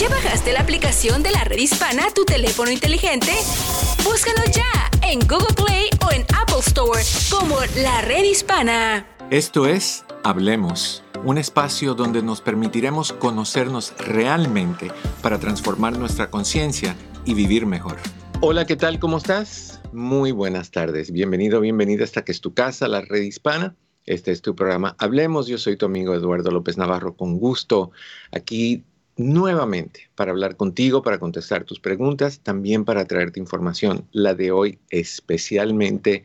¿Ya bajaste la aplicación de la red hispana a tu teléfono inteligente? Búscanos ya en Google Play o en Apple Store como la red hispana. Esto es Hablemos, un espacio donde nos permitiremos conocernos realmente para transformar nuestra conciencia y vivir mejor. Hola, ¿qué tal? ¿Cómo estás? Muy buenas tardes. Bienvenido, bienvenida hasta que es tu casa, la red hispana. Este es tu programa Hablemos. Yo soy tu amigo Eduardo López Navarro. Con gusto aquí nuevamente para hablar contigo, para contestar tus preguntas, también para traerte información. La de hoy especialmente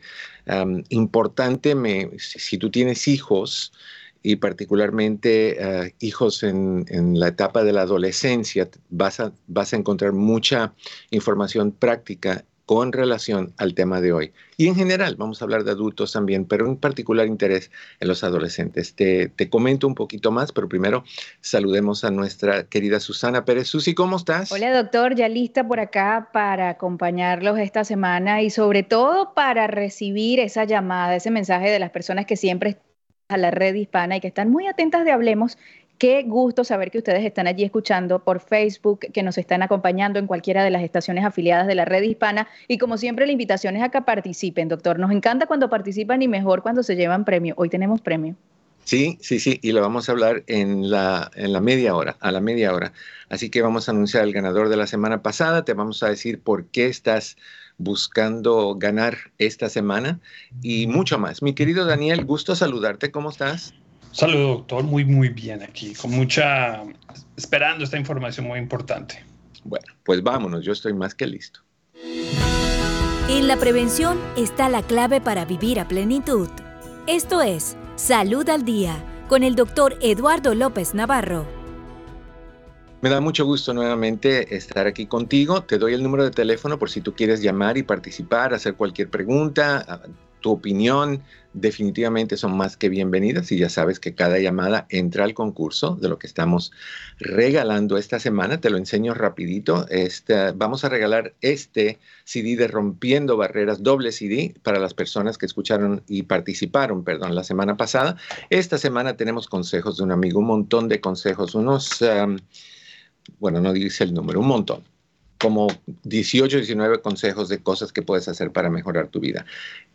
importante, si tú tienes hijos y particularmente ah, hijos en, en, la etapa de la adolescencia, vas a, vas a encontrar mucha información práctica con relación al tema de hoy. Y en general, vamos a hablar de adultos también, pero en particular interés en los adolescentes. Te, te comento un poquito más, pero primero saludemos a nuestra querida Susana Pérez. Susi, ¿cómo estás? Hola, doctor, ya lista por acá para acompañarlos esta semana y sobre todo para recibir esa llamada, ese mensaje de las personas que siempre están a la red hispana y que están muy atentas de Hablemos Qué gusto saber que ustedes están allí escuchando por Facebook, que nos están acompañando en cualquiera de las estaciones afiliadas de la red hispana. Y como siempre, la invitación es a que participen, doctor. Nos encanta cuando participan y mejor cuando se llevan premio. Hoy tenemos premio. Sí, sí, sí, y lo vamos a hablar en la, en la media hora, a la media hora. Así que vamos a anunciar al ganador de la semana pasada, te vamos a decir por qué estás buscando ganar esta semana y mucho más. Mi querido Daniel, gusto saludarte, ¿cómo estás? Saludo, doctor. Muy, muy bien aquí, con mucha, esperando esta información muy importante. Bueno, pues vámonos, yo estoy más que listo. En la prevención está la clave para vivir a plenitud. Esto es Salud al Día con el doctor Eduardo López Navarro. Me da mucho gusto nuevamente estar aquí contigo. Te doy el número de teléfono por si tú quieres llamar y participar, hacer cualquier pregunta, tu opinión definitivamente son más que bienvenidas y ya sabes que cada llamada entra al concurso de lo que estamos regalando esta semana. Te lo enseño rapidito. Este, vamos a regalar este CD de Rompiendo Barreras, doble CD para las personas que escucharon y participaron, perdón, la semana pasada. Esta semana tenemos consejos de un amigo, un montón de consejos, unos, um, bueno, no dice el número, un montón como 18, 19 consejos de cosas que puedes hacer para mejorar tu vida.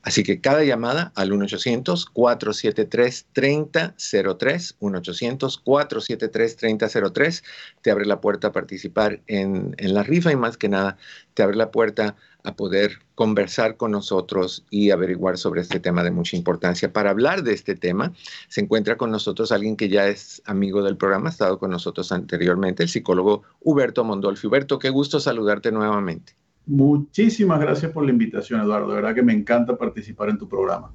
Así que cada llamada al 1-800-473-3003, 1-800-473-3003, te abre la puerta a participar en, en la rifa y más que nada te abre la puerta poder conversar con nosotros y averiguar sobre este tema de mucha importancia. Para hablar de este tema, se encuentra con nosotros alguien que ya es amigo del programa, ha estado con nosotros anteriormente, el psicólogo Huberto Mondolfi. Huberto, qué gusto saludarte nuevamente. Muchísimas gracias por la invitación, Eduardo. De verdad que me encanta participar en tu programa.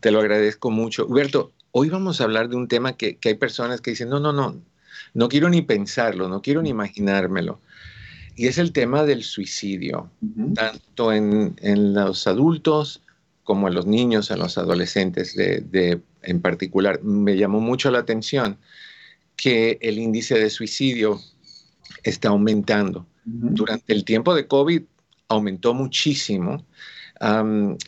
Te lo agradezco mucho. Huberto, hoy vamos a hablar de un tema que, que hay personas que dicen, no, no, no, no quiero ni pensarlo, no quiero ni imaginármelo y es el tema del suicidio, tanto en, los adultos como en los niños, en los adolescentes de, en particular. Me llamó mucho la atención que el índice de suicidio está aumentando. Durante el tiempo de COVID aumentó muchísimo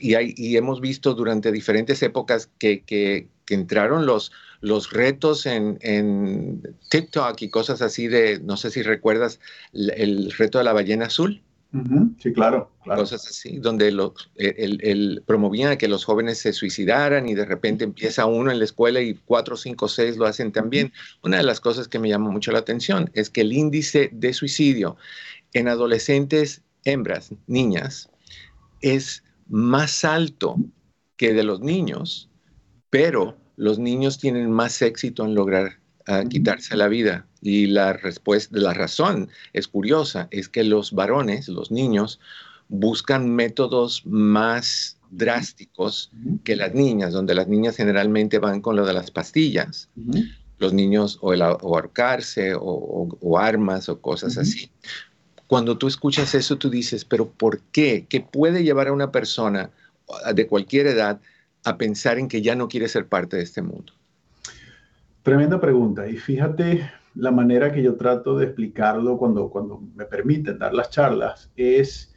y, hemos visto durante diferentes épocas que, que entraron los, los retos en, TikTok y cosas así de, no sé si recuerdas, el, reto de la ballena azul. Sí, claro, Cosas así, donde el, promovían que los jóvenes se suicidaran y de repente empieza uno en la escuela y cuatro, cinco, seis lo hacen también. Una de las cosas que me llama mucho la atención es que el índice de suicidio en adolescentes hembras, niñas, es más alto que de los niños, pero los niños tienen más éxito en lograr ah, quitarse la vida. Y la respuesta, la razón es curiosa, es que los varones, los niños, buscan métodos más drásticos que las niñas, donde las niñas generalmente van con lo de las pastillas. Los niños o, el, ahorcarse o, armas o cosas así. Cuando tú escuchas eso, tú dices, pero ¿por qué? ¿Qué puede llevar a una persona de cualquier edad a pensar en que ya no quiere ser parte de este mundo? Tremenda pregunta. Y fíjate la manera que yo trato de explicarlo cuando, cuando me permiten dar las charlas es,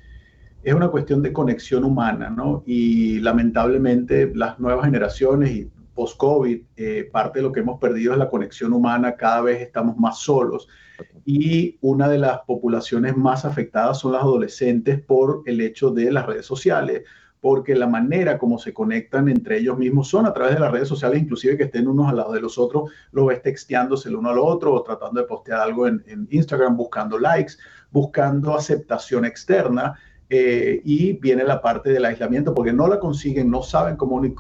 es una cuestión de conexión humana, ¿no? Y lamentablemente las nuevas generaciones y post-COVID, eh, parte de lo que hemos perdido es la conexión humana, cada vez estamos más solos y una de las poblaciones más afectadas son las adolescentes por el hecho de las redes sociales, porque la manera como se conectan entre ellos mismos son a través de las redes sociales, inclusive que estén unos al lado de los otros, lo ves texteándose el uno al otro o tratando de postear algo en, Instagram, buscando likes, buscando aceptación externa. Eh, y viene la parte del aislamiento, porque no la consiguen, no saben cómo, eh,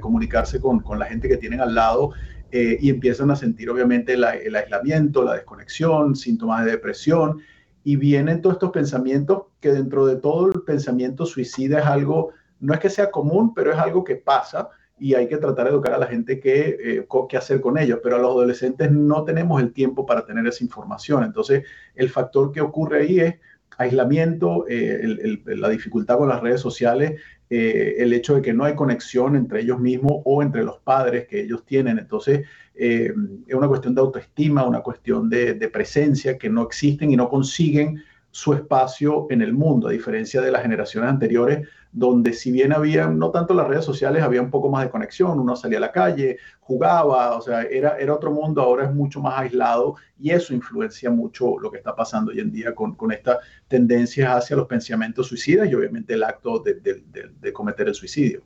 comunicarse con, con, la gente que tienen al lado eh, y empiezan a sentir obviamente el aislamiento, la desconexión, síntomas de depresión y vienen todos estos pensamientos que dentro de todo el pensamiento suicida es algo, no es que sea común, pero es algo que pasa y hay que tratar de educar a la gente que, eh, qué hacer con ellos, pero a los adolescentes no tenemos el tiempo para tener esa información. Entonces, el factor que ocurre ahí es aislamiento, eh, la dificultad con las redes sociales, eh, el hecho de que no hay conexión entre ellos mismos o entre los padres que ellos tienen. Entonces, eh, es una cuestión de autoestima, una cuestión de, presencia que no existen y no consiguen su espacio en el mundo, a diferencia de las generaciones anteriores, donde si bien había, no tanto las redes sociales, había un poco más de conexión, uno salía a la calle, jugaba, o sea, era, era otro mundo, ahora es mucho más aislado y eso influencia mucho lo que está pasando hoy en día con, con estas tendencias hacia los pensamientos suicidas y obviamente el acto de, de cometer el suicidio.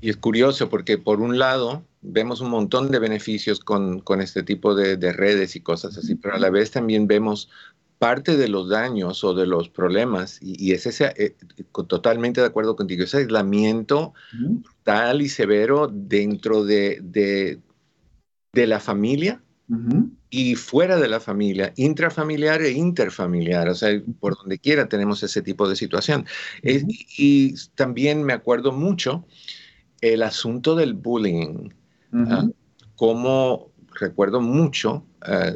Y es curioso porque por un lado vemos un montón de beneficios con, con este tipo de, de, redes y cosas así, pero a la vez también vemos parte de los daños o de los problemas, y, es ese, eh, totalmente de acuerdo contigo, ese aislamiento tal y severo dentro de, de, de la familia y fuera de la familia, intrafamiliar e interfamiliar, o sea, por donde quiera tenemos ese tipo de situación. y también me acuerdo mucho el asunto del bullying, ah, como recuerdo mucho ah,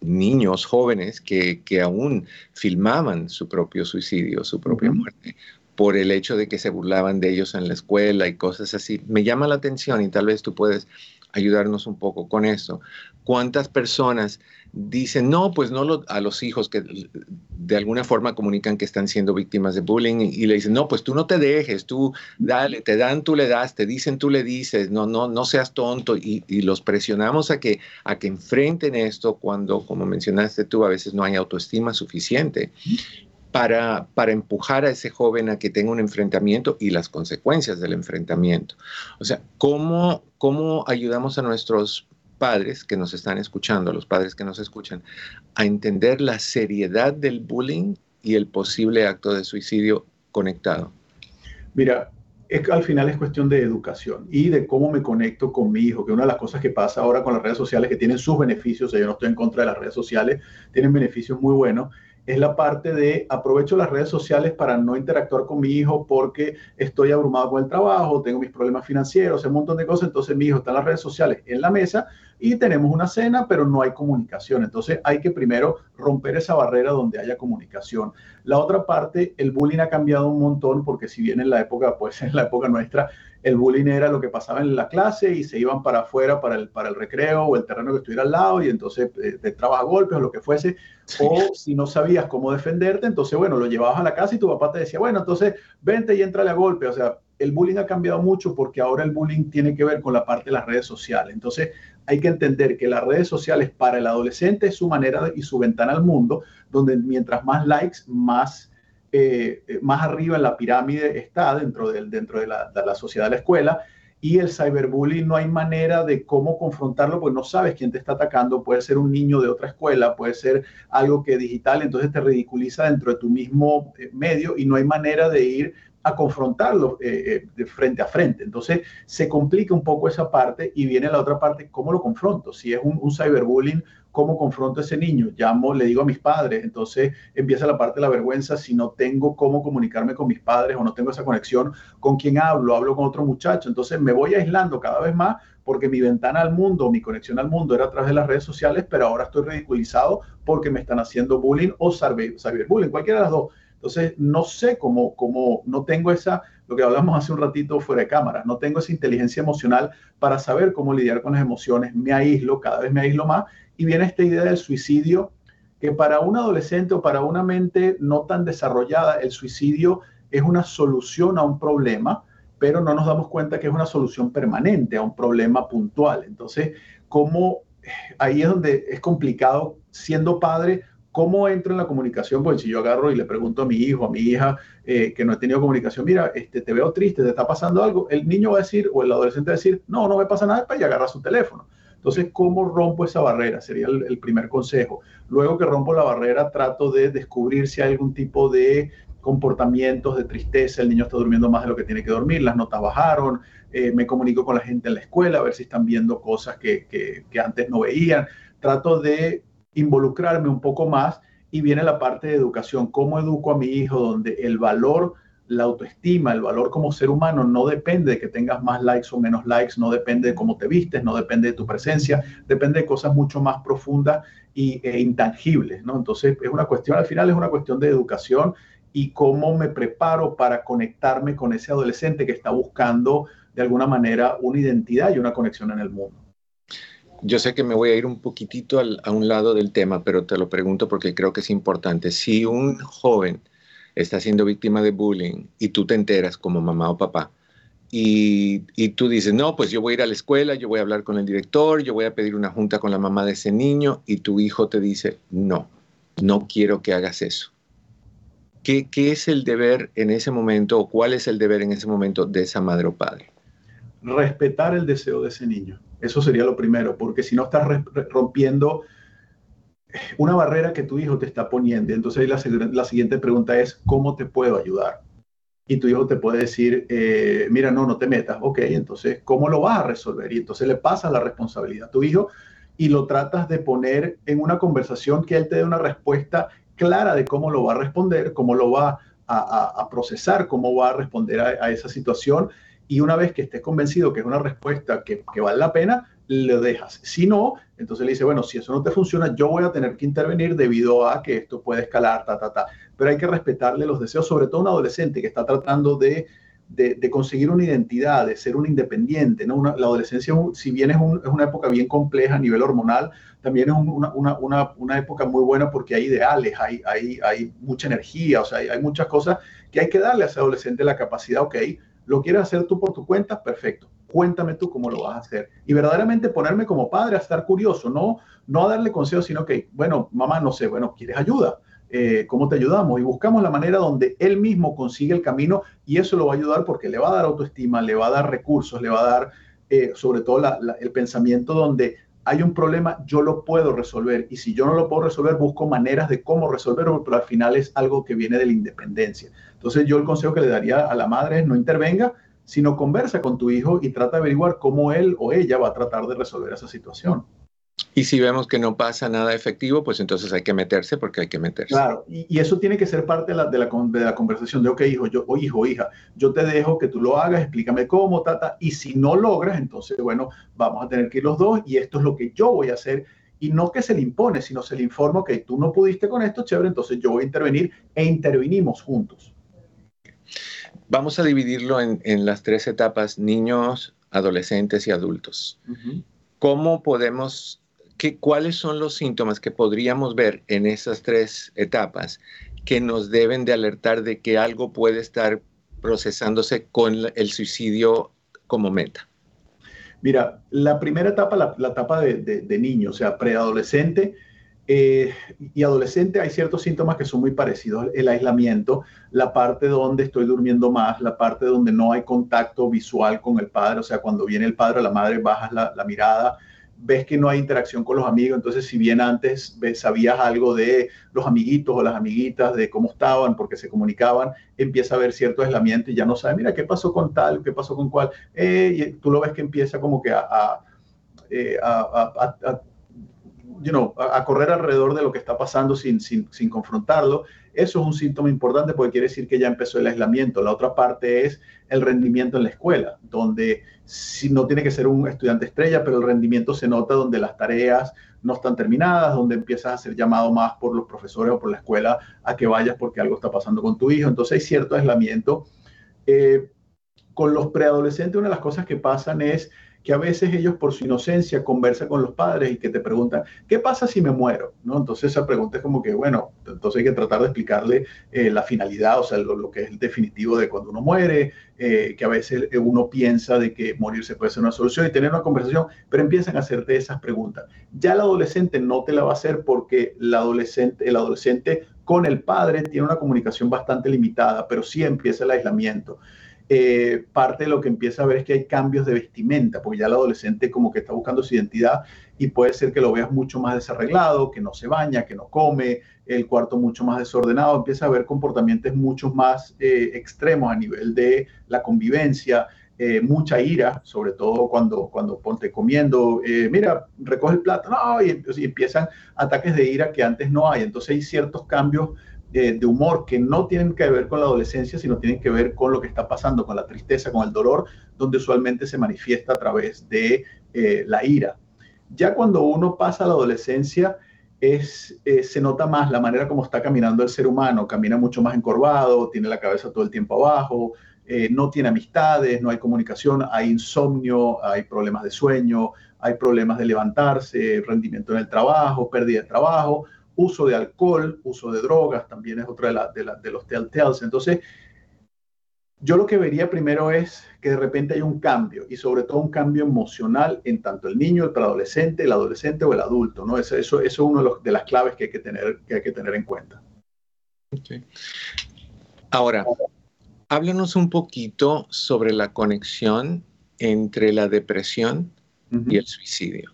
niños jóvenes que, aún filmaban su propio suicidio, su propia muerte, por el hecho de que se burlaban de ellos en la escuela y cosas así. Me llama la atención y tal vez tú puedes ayudarnos un poco con eso. ¿Cuántas personas dicen, no, pues no a los hijos que de alguna forma comunican que están siendo víctimas de bullying y, le dicen, no, pues tú no te dejes, tú dale, te dan, tú le das, te dicen, tú le dices, no, no, no seas tonto y, los presionamos a que, a que enfrenten esto cuando, como mencionaste tú, a veces no hay autoestima suficiente. Para, para, empujar a ese joven a que tenga un enfrentamiento y las consecuencias del enfrentamiento. O sea, ¿cómo, cómo ayudamos a nuestros padres que nos están escuchando, los padres que nos escuchan, a entender la seriedad del bullying y el posible acto de suicidio conectado? Mira, es, al final es cuestión de educación y de cómo me conecto con mi hijo, que una de las cosas que pasa ahora con las redes sociales, que tienen sus beneficios, yo no estoy en contra de las redes sociales, tienen beneficios muy buenos, es la parte de aprovecho las redes sociales para no interactuar con mi hijo porque estoy abrumado con el trabajo, tengo mis problemas financieros, un montón de cosas, entonces mi hijo está en las redes sociales en la mesa y tenemos una cena, pero no hay comunicación. Entonces hay que primero romper esa barrera donde haya comunicación. La otra parte, el bullying ha cambiado un montón porque si bien en la época, pues en la época nuestra, el bullying era lo que pasaba en la clase y se iban para afuera para el, para el recreo o el terreno que estuviera al lado y entonces eh, te trabas a golpes o lo que fuese. O si no sabías cómo defenderte, entonces, bueno, lo llevabas a la casa y tu papá te decía, bueno, entonces vente y entrale a golpe. O sea, el bullying ha cambiado mucho porque ahora el bullying tiene que ver con la parte de las redes sociales. Entonces, hay que entender que las redes sociales para el adolescente es su manera y su ventana al mundo, donde mientras más likes, más, eh, más arriba en la pirámide está dentro, de, la, sociedad la escuela. Y el cyberbullying no hay manera de cómo confrontarlo, porque no sabes quién te está atacando. Puede ser un niño de otra escuela, puede ser algo que digital, entonces te ridiculiza dentro de tu mismo eh, medio y no hay manera de ir a confrontarlo eh, de frente a frente. Entonces se complica un poco esa parte y viene la otra parte, ¿cómo lo confronto? Si es un, cyberbullying, ¿cómo confronto a ese niño? Llamo, le digo a mis padres, entonces empieza la parte de la vergüenza. Si no tengo cómo comunicarme con mis padres o no tengo esa conexión con quien hablo, hablo con otro muchacho, entonces me voy aislando cada vez más porque mi ventana al mundo, mi conexión al mundo era a través de las redes sociales, pero ahora estoy ridiculizado porque me están haciendo bullying o cyberbullying, cualquiera de las dos. Entonces, no sé cómo, cómo, no tengo esa, lo que hablamos hace un ratito fuera de cámara, no tengo esa inteligencia emocional para saber cómo lidiar con las emociones, me aíslo, cada vez me aíslo más, y viene esta idea del suicidio, que para un adolescente o para una mente no tan desarrollada, el suicidio es una solución a un problema pero no nos damos cuenta que es una solución permanente a un problema puntual. Entonces, ¿cómo ahí es donde es complicado siendo padre? ¿Cómo entro en la comunicación? Pues si yo agarro y le pregunto a mi hijo, a mi hija, eh, que no he tenido comunicación, mira, este, te veo triste, te está pasando algo, el niño va a decir, o el adolescente va a decir, no, no me pasa nada, y agarra su teléfono. Entonces, ¿cómo rompo esa barrera? Sería el, primer consejo. Luego que rompo la barrera, trato de descubrir si hay algún tipo de comportamientos de tristeza, el niño está durmiendo más de lo que tiene que dormir, las notas bajaron, eh, me comunico con la gente en la escuela a ver si están viendo cosas que, que, antes no veían. Trato de involucrarme un poco más y viene la parte de educación, cómo educo a mi hijo donde el valor la autoestima, el valor como ser humano no depende de que tengas más likes o menos likes, no depende de cómo te vistes, no depende de tu presencia, depende de cosas mucho más profundas y, e intangibles, ¿no? Entonces es una cuestión, al final es una cuestión de educación y cómo me preparo para conectarme con ese adolescente que está buscando de alguna manera una identidad y una conexión en el mundo. Yo sé que me voy a ir un poquitito a un lado del tema, pero te lo pregunto porque creo que es importante. Si un joven está siendo víctima de bullying y tú te enteras como mamá o papá y, tú dices, no, pues yo voy a ir a la escuela, yo voy a hablar con el director, yo voy a pedir una junta con la mamá de ese niño y tu hijo te dice, no, no quiero que hagas eso. ¿Qué, qué es el deber en ese momento o cuál es el deber en ese momento de esa madre o padre? Respetar el deseo de ese niño. Eso sería lo primero, porque si no estás rompiendo una barrera que tu hijo te está poniendo. Entonces la, siguiente pregunta es, ¿cómo te puedo ayudar? Y tu hijo te puede decir, eh, mira, no, no te metas. Ok, entonces, ¿cómo lo vas a resolver? Y entonces le pasas la responsabilidad a tu hijo y lo tratas de poner en una conversación que él te dé una respuesta clara de cómo lo va a responder, cómo lo va a, procesar, cómo va a responder a, esa situación. Y una vez que estés convencido que es una respuesta que vale la pena, le dejas. Si no, entonces le dice, bueno, si eso no te funciona, yo voy a tener que intervenir debido a que esto puede escalar, ta, ta, ta. Pero hay que respetarle los deseos, sobre todo un adolescente que está tratando de, de, conseguir una identidad, de ser un independiente. ¿no? la adolescencia, si bien es, es, una época bien compleja a nivel hormonal, también es una, una, una, una, época muy buena porque hay ideales, hay, hay, hay mucha energía, o sea, hay, hay muchas cosas que hay que darle a ese adolescente la capacidad, ok, lo quieres hacer tú por tu cuenta, perfecto cuéntame tú cómo lo vas a hacer. Y verdaderamente ponerme como padre a estar curioso, no, no a darle consejos, sino que, bueno, mamá, no sé, bueno, ¿quieres ayuda? Eh, ¿Cómo te ayudamos? Y buscamos la manera donde él mismo consigue el camino y eso lo va a ayudar porque le va a dar autoestima, le va a dar recursos, le va a dar eh, sobre todo el pensamiento donde hay un problema, yo lo puedo resolver. Y si yo no lo puedo resolver, busco maneras de cómo resolverlo, pero al final es algo que viene de la independencia. Entonces yo el consejo que le daría a la madre es no intervenga, sino conversa con tu hijo y trata de averiguar cómo él o ella va a tratar de resolver esa situación. Y si vemos que no pasa nada efectivo, pues entonces hay que meterse porque hay que meterse. Claro, y, eso tiene que ser parte de la, de, la, de la, conversación de, ok, hijo, yo, o hijo, hija, yo te dejo que tú lo hagas, explícame cómo, tata, y si no logras, entonces, bueno, vamos a tener que ir los dos y esto es lo que yo voy a hacer. Y no que se le impone, sino se le informa que tú no pudiste con esto, chévere, entonces yo voy a intervenir e intervinimos juntos. Vamos a dividirlo en, las tres etapas, niños, adolescentes y adultos. ¿Cómo podemos, qué, cuáles son los síntomas que podríamos ver en esas tres etapas que nos deben de alertar de que algo puede estar procesándose con el suicidio como meta? Mira, la primera etapa, la, etapa de, de, niño, o sea, preadolescente, eh, y adolescente hay ciertos síntomas que son muy parecidos. El aislamiento, la parte donde estoy durmiendo más, la parte donde no hay contacto visual con el padre, o sea, cuando viene el padre o la madre, bajas la, mirada, ves que no hay interacción con los amigos, entonces si bien antes sabías algo de los amiguitos o las amiguitas, de cómo estaban, porque se comunicaban, empieza a haber cierto aislamiento y ya no sabes, mira, ¿qué pasó con tal? ¿Qué pasó con cual? Eh, y tú lo ves que empieza como que a, eh, you know, a, correr alrededor de lo que está pasando sin, sin, sin, confrontarlo. Eso es un síntoma importante porque quiere decir que ya empezó el aislamiento. La otra parte es el rendimiento en la escuela, donde si no tiene que ser un estudiante estrella, pero el rendimiento se nota donde las tareas no están terminadas, donde empiezas a ser llamado más por los profesores o por la escuela a que vayas porque algo está pasando con tu hijo. Entonces hay cierto aislamiento. Eh, con los preadolescentes una de las cosas que pasan es que a veces ellos por su inocencia conversan con los padres y que te preguntan, ¿qué pasa si me muero? ¿No? Entonces esa pregunta es como que, bueno, entonces hay que tratar de explicarle eh, la finalidad, o sea, lo, que es el definitivo de cuando uno muere, eh, que a veces uno piensa de que morirse puede ser una solución y tener una conversación, pero empiezan a hacerte esas preguntas. Ya el adolescente no te la va a hacer porque el adolescente, el adolescente con el padre tiene una comunicación bastante limitada, pero sí empieza el aislamiento. Eh, parte de lo que empieza a ver es que hay cambios de vestimenta, porque ya el adolescente como que está buscando su identidad y puede ser que lo veas mucho más desarreglado, que no se baña, que no come, el cuarto mucho más desordenado, empieza a ver comportamientos mucho más eh, extremos a nivel de la convivencia, eh, mucha ira, sobre todo cuando, cuando ponte comiendo, mira, recoge el plato, no, y, y, empiezan ataques de ira que antes no hay. Entonces hay ciertos cambios de, humor que no tienen que ver con la adolescencia, sino tienen que ver con lo que está pasando, con la tristeza, con el dolor, donde usualmente se manifiesta a través de eh, la ira. Ya cuando uno pasa a la adolescencia, es, eh, se nota más la manera como está caminando el ser humano, camina mucho más encorvado, tiene la cabeza todo el tiempo abajo, eh, no tiene amistades, no hay comunicación, hay insomnio, hay problemas de sueño, hay problemas de levantarse, rendimiento en el trabajo, pérdida de trabajo, uso de alcohol, uso de drogas, también es otro de, de, los telltales. Entonces, yo lo que vería primero es que de repente hay un cambio y sobre todo un cambio emocional en tanto el niño, el preadolescente, el adolescente o el adulto. ¿no? Eso, eso, es una de, las claves que hay que tener, que hay que tener en cuenta. Ahora, háblanos un poquito sobre la conexión entre la depresión y el suicidio.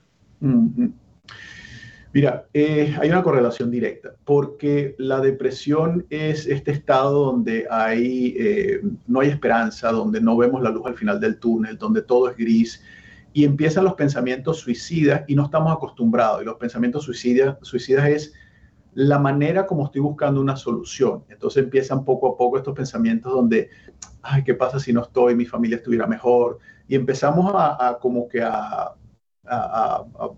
Mira, eh, hay una correlación directa, porque la depresión es este estado donde hay, eh, no hay esperanza, donde no vemos la luz al final del túnel, donde todo es gris, y empiezan los pensamientos suicidas y no estamos acostumbrados. Y los pensamientos suicidas, suicidas es la manera como estoy buscando una solución. Entonces empiezan poco a poco estos pensamientos donde, ay, ¿qué pasa si no estoy? Mi familia estuviera mejor. Y empezamos a, como que a, a a,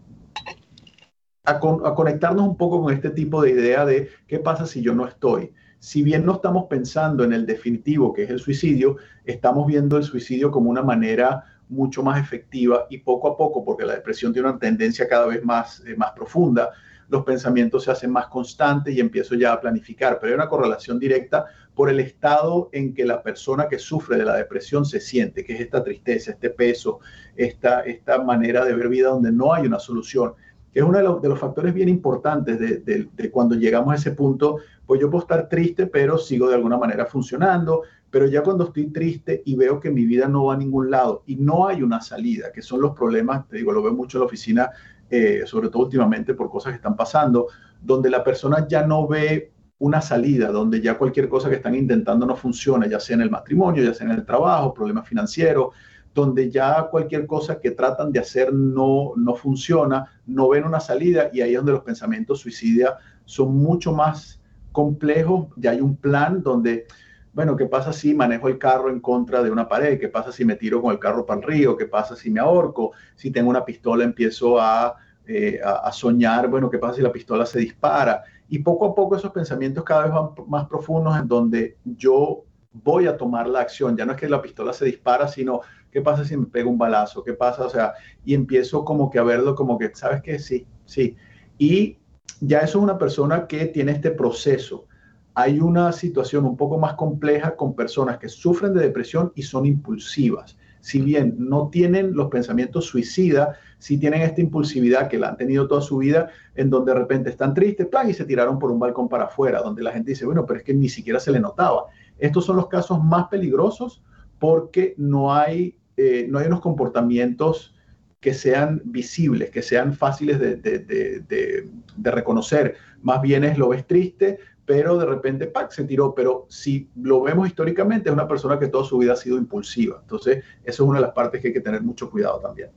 conectarnos un poco con este tipo de idea de qué pasa si yo no estoy. Si bien no estamos pensando en el definitivo, que es el suicidio, estamos viendo el suicidio como una manera mucho más efectiva y poco a poco, porque la depresión tiene una tendencia cada vez más, eh, más profunda, los pensamientos se hacen más constantes y empiezo ya a planificar, pero hay una correlación directa por el estado en que la persona que sufre de la depresión se siente, que es esta tristeza, este peso, esta, esta manera de ver vida donde no hay una solución es uno de los, factores bien importantes de, cuando llegamos a ese punto, pues yo puedo estar triste, pero sigo de alguna manera funcionando, pero ya cuando estoy triste y veo que mi vida no va a ningún lado y no hay una salida, que son los problemas, te digo, lo veo mucho en la oficina, eh, sobre todo últimamente por cosas que están pasando, donde la persona ya no ve una salida, donde ya cualquier cosa que están intentando no funciona, ya sea en el matrimonio, ya sea en el trabajo, problemas financieros, donde ya cualquier cosa que tratan de hacer no, no funciona, no ven una salida y ahí es donde los pensamientos suicidas son mucho más complejos, ya hay un plan donde, bueno, ¿qué pasa si manejo el carro en contra de una pared? ¿Qué pasa si me tiro con el carro para el río? ¿Qué pasa si me ahorco? Si tengo una pistola empiezo a, eh, a, soñar, bueno, ¿qué pasa si la pistola se dispara? Y poco a poco esos pensamientos cada vez van más profundos en donde yo voy a tomar la acción. Ya no es que la pistola se dispara, sino ¿Qué pasa si me pego un balazo? ¿Qué pasa? O sea, y empiezo como que a verlo como que, ¿sabes qué? Sí, sí. Y ya eso es una persona que tiene este proceso. Hay una situación un poco más compleja con personas que sufren de depresión y son impulsivas. Si bien no tienen los pensamientos suicidas, sí tienen esta impulsividad que la han tenido toda su vida, en donde de repente están tristes plan, y se tiraron por un balcón para afuera, donde la gente dice, bueno, pero es que ni siquiera se le notaba. Estos son los casos más peligrosos porque no hay eh, no hay unos comportamientos que sean visibles, que sean fáciles de, reconocer. Más bien es lo ves triste, pero de repente ¡pac! se tiró. Pero si lo vemos históricamente, es una persona que toda su vida ha sido impulsiva. Entonces, eso es una de las partes que hay que tener mucho cuidado también.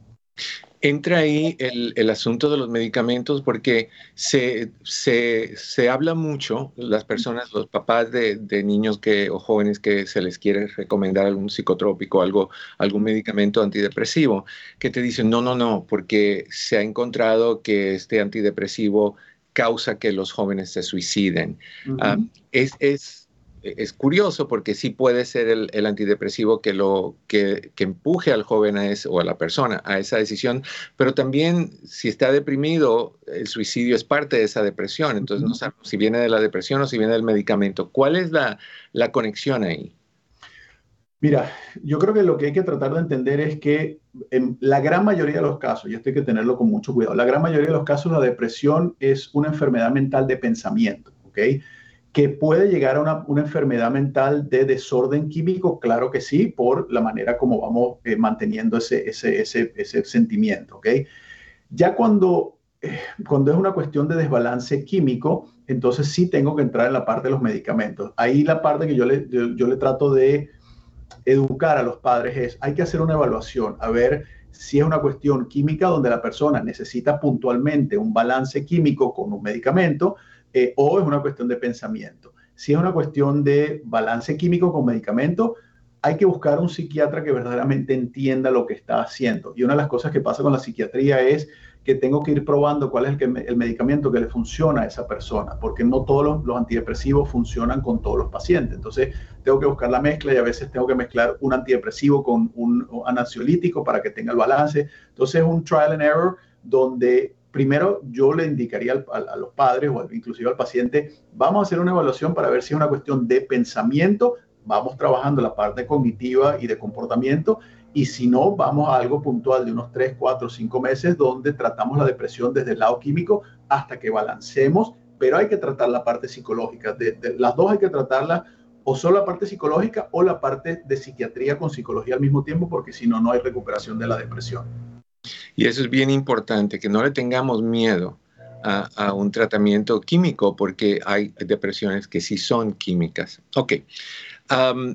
Entra ahí el, asunto de los medicamentos porque se, se, habla mucho, las personas, los papás de, niños que, o jóvenes que se les quiere recomendar algún psicotrópico, algo, algún medicamento antidepresivo, que te dicen, no, no, no, porque se ha encontrado que este antidepresivo causa que los jóvenes se suiciden. Ah, es, es es curioso porque sí puede ser el, antidepresivo que, lo, que, empuje al joven a o a la persona a esa decisión, pero también si está deprimido, el suicidio es parte de esa depresión. Entonces no sabemos si viene de la depresión o si viene del medicamento. ¿Cuál es la, la conexión ahí? Mira, yo creo que lo que hay que tratar de entender es que en la gran mayoría de los casos, y esto hay que tenerlo con mucho cuidado, la gran mayoría de los casos la depresión es una enfermedad mental de pensamiento, ¿ok? Que puede llegar a una, enfermedad mental de desorden químico, claro que sí, por la manera como vamos eh, manteniendo ese, ese, ese, ese, sentimiento, ¿ok? Ya cuando, eh, cuando es una cuestión de desbalance químico, entonces sí tengo que entrar en la parte de los medicamentos. Ahí la parte que yo le, yo le trato de educar a los padres es, hay que hacer una evaluación, a ver si es una cuestión química donde la persona necesita puntualmente un balance químico con un medicamento eh, o es una cuestión de pensamiento. Si es una cuestión de balance químico con medicamento, hay que buscar un psiquiatra que verdaderamente entienda lo que está haciendo. Y una de las cosas que pasa con la psiquiatría es que tengo que ir probando cuál es el, medicamento que le funciona a esa persona, porque no todos los, antidepresivos funcionan con todos los pacientes. Entonces, tengo que buscar la mezcla y a veces tengo que mezclar un antidepresivo con un, ansiolítico para que tenga el balance. Entonces, es un trial and error donde primero yo le indicaría a, los padres o inclusive al paciente, vamos a hacer una evaluación para ver si es una cuestión de pensamiento, vamos trabajando la parte cognitiva y de comportamiento y si no, vamos a algo puntual de unos 3, 4, 5 meses donde tratamos la depresión desde el lado químico hasta que balancemos, pero hay que tratar la parte psicológica. De, las dos hay que tratarla o solo la parte psicológica o la parte de psiquiatría con psicología al mismo tiempo, porque si no, no hay recuperación de la depresión. Y eso es bien importante, que no le tengamos miedo a, un tratamiento químico, porque hay depresiones que sí son químicas. Ok,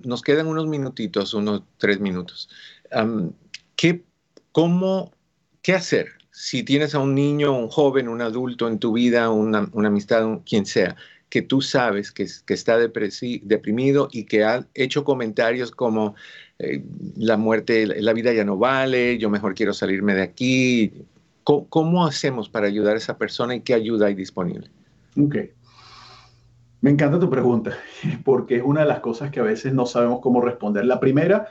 nos quedan unos minutitos, unos tres minutos. ¿qué, cómo, ¿qué hacer si tienes a un niño, un joven, un adulto en tu vida, una, amistad, quien sea, que tú sabes que, que está deprimido y que ha hecho comentarios como eh, la muerte, la vida ya no vale, yo mejor quiero salirme de aquí. ¿Cómo, hacemos para ayudar a esa persona y qué ayuda hay disponible? Ok. Me encanta tu pregunta, porque es una de las cosas que a veces no sabemos cómo responder. La primera,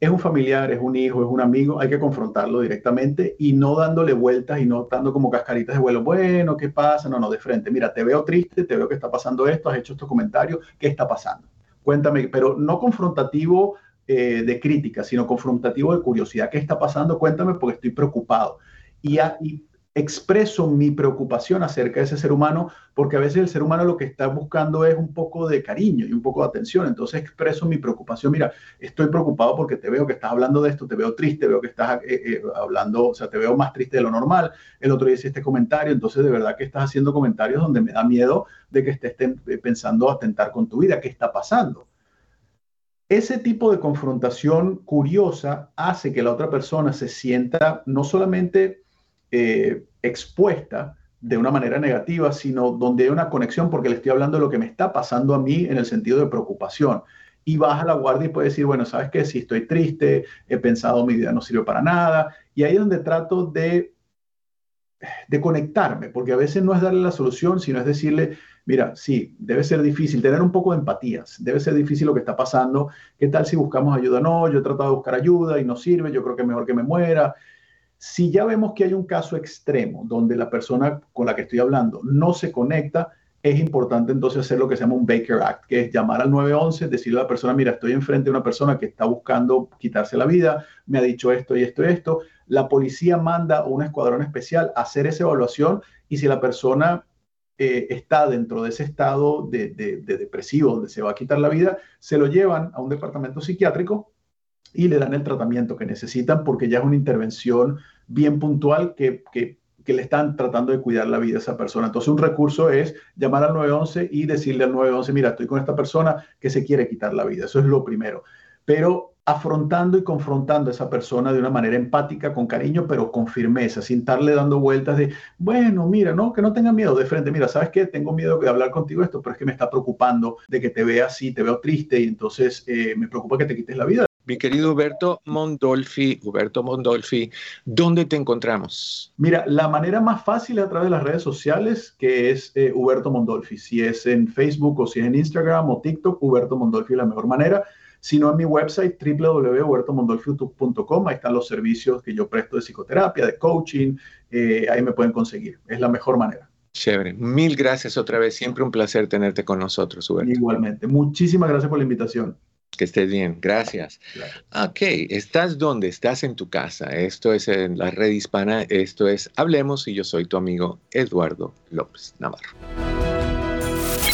es un familiar, es un hijo, es un amigo, hay que confrontarlo directamente y no dándole vueltas y no dando como cascaritas de vuelo, bueno, ¿qué pasa? No, no, de frente, mira, te veo triste, te veo que está pasando esto, has hecho estos comentarios, ¿qué está pasando? Cuéntame, pero no confrontativo eh, de crítica, sino confrontativo de curiosidad, ¿qué está pasando? Cuéntame porque estoy preocupado. Y, expreso mi preocupación acerca de ese ser humano, porque a veces el ser humano lo que está buscando es un poco de cariño y un poco de atención. Entonces expreso mi preocupación. Mira, estoy preocupado porque te veo que estás hablando de esto, te veo triste, veo que estás eh, eh, hablando, o sea, te veo más triste de lo normal. El otro día hice este comentario, entonces de verdad que estás haciendo comentarios donde me da miedo de que estés pensando atentar con tu vida. ¿Qué está pasando? Ese tipo de confrontación curiosa hace que la otra persona se sienta no solamente eh, expuesta de una manera negativa, sino donde hay una conexión porque le estoy hablando de lo que me está pasando a mí en el sentido de preocupación. Y baja la guardia y puede decir, bueno, ¿sabes qué? Si estoy triste, he pensado mi vida no sirve para nada. Y ahí es donde trato de, de conectarme, porque a veces no es darle la solución, sino es decirle, mira, sí, debe ser difícil, tener un poco de empatías, debe ser difícil lo que está pasando. ¿Qué tal si buscamos ayuda? No, yo he tratado de buscar ayuda y no sirve, yo creo que es mejor que me muera. Si ya vemos que hay un caso extremo donde la persona con la que estoy hablando no se conecta, es importante entonces hacer lo que se llama un Baker Act, que es llamar al 911, decirle a la persona, mira, estoy enfrente de una persona que está buscando quitarse la vida, me ha dicho esto y esto y esto. La policía manda un escuadrón especial a hacer esa evaluación y si la persona eh, está dentro de ese estado de, de depresivo donde se va a quitar la vida, se lo llevan a un departamento psiquiátrico y le dan el tratamiento que necesitan porque ya es una intervención bien puntual que, que, le están tratando de cuidar la vida a esa persona. Entonces un recurso es llamar al 911 y decirle al 911, mira, estoy con esta persona que se quiere quitar la vida. Eso es lo primero. Pero afrontando y confrontando a esa persona de una manera empática, con cariño, pero con firmeza, sin estarle dando vueltas de, bueno, mira, no, que no tenga miedo de frente, mira, ¿sabes qué? Tengo miedo de hablar contigo esto, pero es que me está preocupando de que te vea así, te veo triste y entonces eh, me preocupa que te quites la vida Mi querido Huberto Mondolfi, Huberto Mondolfi, ¿dónde te encontramos? Mira, la manera más fácil es a través de las redes sociales, que es eh, Huberto Mondolfi. Si es en Facebook o si es en Instagram o TikTok, Huberto Mondolfi es la mejor manera sino en mi website www.huertomondolfi.com. Ahí están los servicios que yo presto de psicoterapia, de coaching. Eh, ahí me pueden conseguir. Es la mejor manera. Chévere. Mil gracias otra vez. Siempre un placer tenerte con nosotros, Huberto. Igualmente. Muchísimas gracias por la invitación. Que estés bien, gracias. Ok, ¿estás dónde? Estás en tu casa. Esto es en la red hispana, esto es Hablemos y yo soy tu amigo Eduardo López Navarro.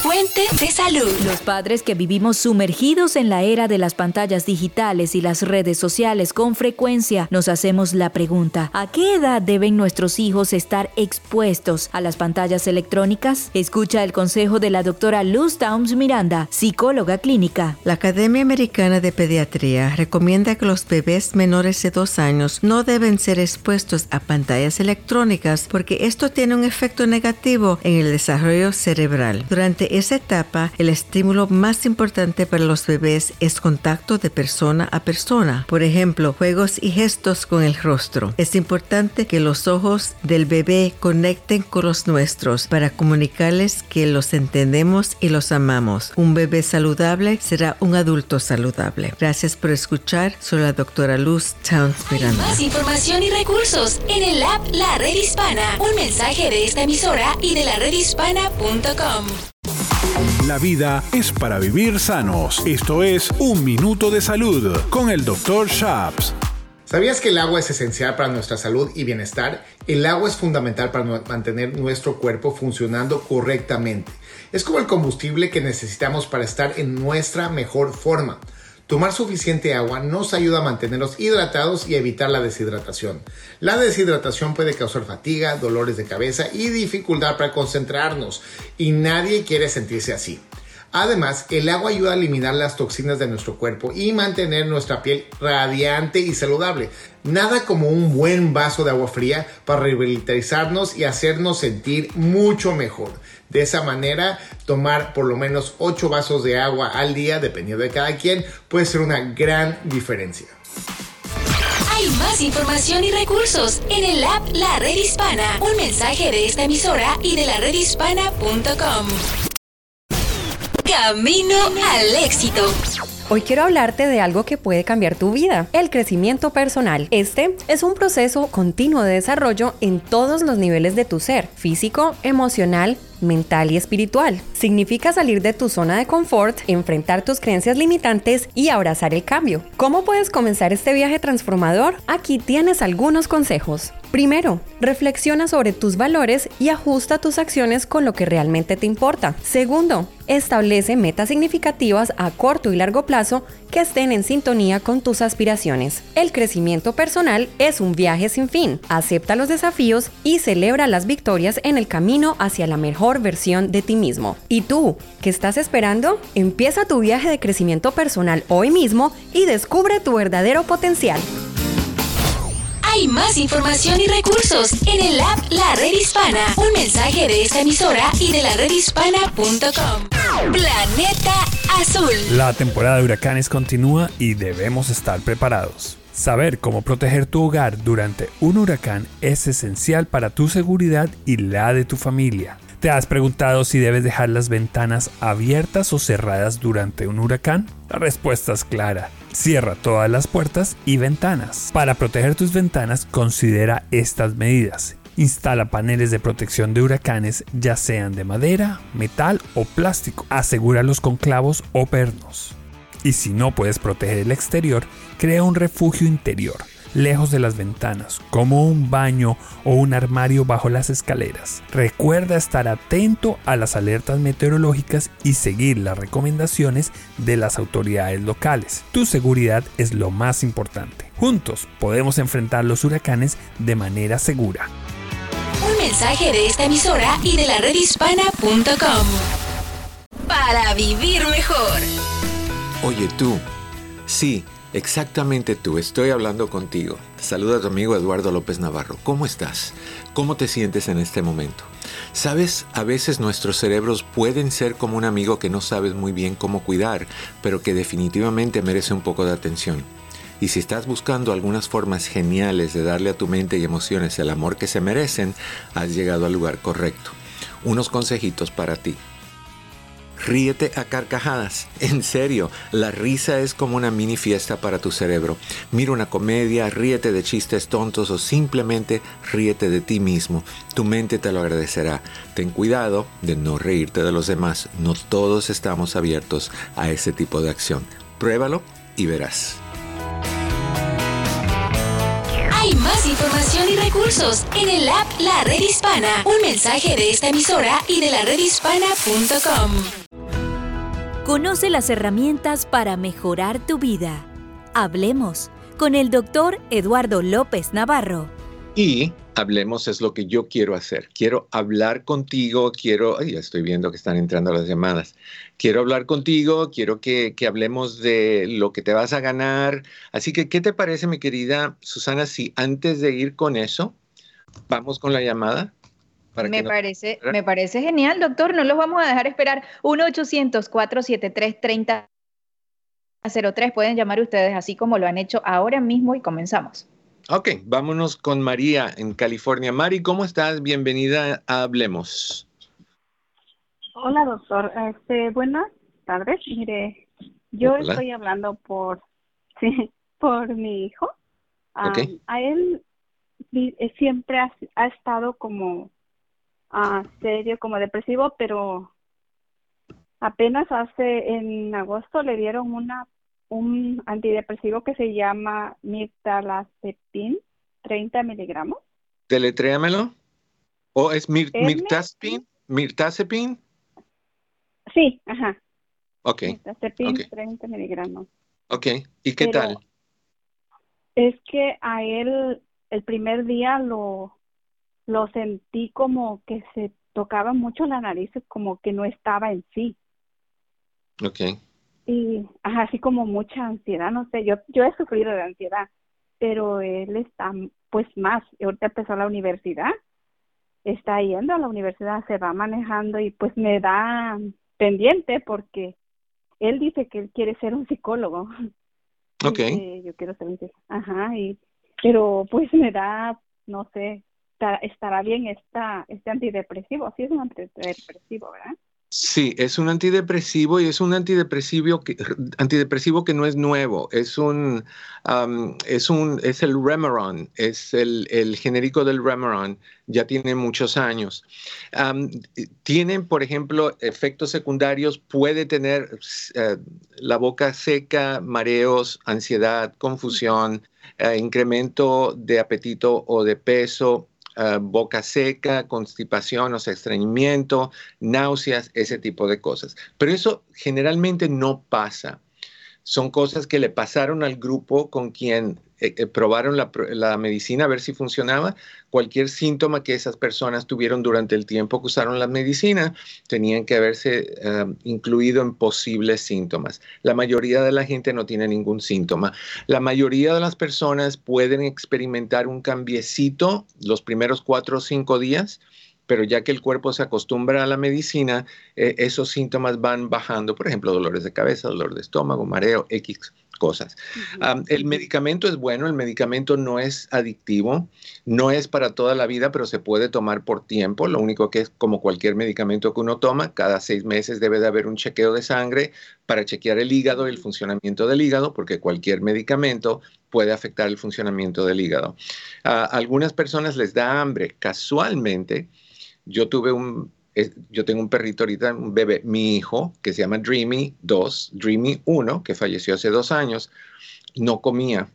Fuente de salud. Los padres que vivimos sumergidos en la era de las pantallas digitales y las redes sociales con frecuencia nos hacemos la pregunta, ¿a qué edad deben nuestros hijos estar expuestos a las pantallas electrónicas? Escucha el consejo de la doctora Luz Towns Miranda, psicóloga clínica. La Academia Americana de Pediatría recomienda que los bebés menores de dos años no deben ser expuestos a pantallas electrónicas porque esto tiene un efecto negativo en el desarrollo cerebral. Durante esa etapa, el estímulo más importante para los bebés es contacto de persona a persona. Por ejemplo, juegos y gestos con el rostro. Es importante que los ojos del bebé conecten con los nuestros para comunicarles que los entendemos y los amamos. Un bebé saludable será un adulto saludable. Gracias por escuchar. Soy la doctora Luz Towns. Más información y recursos en el app La Red Hispana. Un mensaje de esta emisora y de la redhispana.com. La vida es para vivir sanos. Esto es Un Minuto de Salud con el Dr. Shaps. ¿Sabías que el agua es esencial para nuestra salud y bienestar? El agua es fundamental para mantener nuestro cuerpo funcionando correctamente. Es como el combustible que necesitamos para estar en nuestra mejor forma. Tomar suficiente agua nos ayuda a mantenernos hidratados y evitar la deshidratación. La deshidratación puede causar fatiga, dolores de cabeza y dificultad para concentrarnos y nadie quiere sentirse así. Además, el agua ayuda a eliminar las toxinas de nuestro cuerpo y mantener nuestra piel radiante y saludable. Nada como un buen vaso de agua fría para revitalizarnos y hacernos sentir mucho mejor. De esa manera, tomar por lo menos 8 vasos de agua al día, dependiendo de cada quien, puede ser una gran diferencia. Hay más información y recursos en el app La Red Hispana. Un mensaje de esta emisora y de la redhispana.com. Camino al éxito. Hoy quiero hablarte de algo que puede cambiar tu vida, el crecimiento personal. Este es un proceso continuo de desarrollo en todos los niveles de tu ser, físico, emocional, mental y espiritual. Significa salir de tu zona de confort, enfrentar tus creencias limitantes y abrazar el cambio. ¿Cómo puedes comenzar este viaje transformador? Aquí tienes algunos consejos. Primero, reflexiona sobre tus valores y ajusta tus acciones con lo que realmente te importa. Segundo, establece metas significativas a corto y largo plazo que estén en sintonía con tus aspiraciones. El crecimiento personal es un viaje sin fin. Acepta los desafíos y celebra las victorias en el camino hacia la mejor versión de ti mismo. ¿Y tú? ¿Qué estás esperando? Empieza tu viaje de crecimiento personal hoy mismo y descubre tu verdadero potencial. Hay más información y recursos en el app La Red Hispana. Un mensaje de esta emisora y de la redhispana.com. Planeta Azul. La temporada de huracanes continúa y debemos estar preparados. Saber cómo proteger tu hogar durante un huracán es esencial para tu seguridad y la de tu familia. ¿Te has preguntado si debes dejar las ventanas abiertas o cerradas durante un huracán? La respuesta es clara. Cierra todas las puertas y ventanas. Para proteger tus ventanas, considera estas medidas. Instala paneles de protección de huracanes, ya sean de madera, metal o plástico. Asegúralos con clavos o pernos. Y si no puedes proteger el exterior, crea un refugio interior lejos de las ventanas, como un baño o un armario bajo las escaleras. Recuerda estar atento a las alertas meteorológicas y seguir las recomendaciones de las autoridades locales. Tu seguridad es lo más importante. Juntos podemos enfrentar los huracanes de manera segura. Un mensaje de esta emisora y de la redhispana.com. Para vivir mejor. Oye tú, sí Exactamente tú, estoy hablando contigo. Te saluda tu amigo Eduardo López Navarro. ¿Cómo estás? ¿Cómo te sientes en este momento? Sabes, a veces nuestros cerebros pueden ser como un amigo que no sabes muy bien cómo cuidar, pero que definitivamente merece un poco de atención. Y si estás buscando algunas formas geniales de darle a tu mente y emociones el amor que se merecen, has llegado al lugar correcto. Unos consejitos para ti. Ríete a carcajadas. En serio, la risa es como una mini fiesta para tu cerebro. Mira una comedia, ríete de chistes tontos o simplemente ríete de ti mismo. Tu mente te lo agradecerá. Ten cuidado de no reírte de los demás. No todos estamos abiertos a ese tipo de acción. Pruébalo y verás. Hay más información y recursos en el app La Red Hispana. Un mensaje de esta emisora y de la redhispana.com. Conoce las herramientas para mejorar tu vida. Hablemos con el doctor Eduardo López Navarro. Y hablemos es lo que yo quiero hacer. Quiero hablar contigo, quiero, ay, ya estoy viendo que están entrando las llamadas. Quiero hablar contigo, quiero que, que, hablemos de lo que te vas a ganar. Así que, ¿qué te parece, mi querida Susana, si antes de ir con eso, vamos con la llamada? Me, parece, me parece genial, doctor. No los vamos a dejar esperar. 1-800-473-3003. Pueden llamar ustedes así como lo han hecho ahora mismo y comenzamos. Ok, vámonos con María en California. Mari, ¿cómo estás? Bienvenida a Hablemos. Hola, doctor. Este, buenas tardes. Mire, yo estoy hablando por, sí, por mi hijo. A él siempre ha, estado como uh, serio, como depresivo, pero apenas hace en agosto le dieron una un antidepresivo que se llama mirtazapine, 30 miligramos. Deletréamelo. ¿O es mir, mirtazapine? Sí, ajá. Ok. Mirtazapine, 30 miligramos. Ok, ¿y qué tal? Es que a él el primer día lo, lo sentí como que se tocaba mucho la nariz, como que no estaba en sí. Ok y así como mucha ansiedad, no sé, yo, yo he sufrido de ansiedad, pero él está pues más, ahorita empezó la universidad, está yendo a la universidad, se va manejando y pues me da pendiente porque él dice que él quiere ser un psicólogo. Ok. yo quiero ser un psicólogo. Ajá, y, pero pues me da, no sé, estará bien esta, este antidepresivo, sí es un antidepresivo, ¿verdad? Sí, es un antidepresivo y es un antidepresivo que, antidepresivo que no es nuevo, es un, es un, es el Remeron, es el, el, genérico del Remeron, ya tiene muchos años. tiene, por ejemplo, efectos secundarios, puede tener eh, la boca seca, mareos, ansiedad, confusión, eh, incremento de apetito o de peso, Ah, boca seca, constipación, o sea, estreñimiento, náuseas, ese tipo de cosas. Pero eso generalmente no pasa. Son cosas que le pasaron al grupo con quien eh, eh, probaron la, medicina a ver si funcionaba. Cualquier síntoma que esas personas tuvieron durante el tiempo que usaron la medicina tenían que haberse eh, incluido en posibles síntomas. La mayoría de la gente no tiene ningún síntoma. La mayoría de las personas pueden experimentar un cambiecito los primeros cuatro o cinco días pero ya que el cuerpo se acostumbra a la medicina, esos síntomas van bajando, por ejemplo, dolores de cabeza, dolor de estómago, mareo, X cosas. el medicamento es bueno, el medicamento no es adictivo, no es para toda la vida, pero se puede tomar por tiempo. Lo único que es como cualquier medicamento que uno toma, cada seis meses debe de haber un chequeo de sangre para chequear el hígado y el funcionamiento del hígado, porque cualquier medicamento puede afectar el funcionamiento del hígado. A algunas personas les da hambre. Casualmente, yo tuve un yo tengo un perrito ahorita, un bebé, mi hijo, que se llama Dreamy 2, Dreamy 1, que falleció hace dos años, no comía,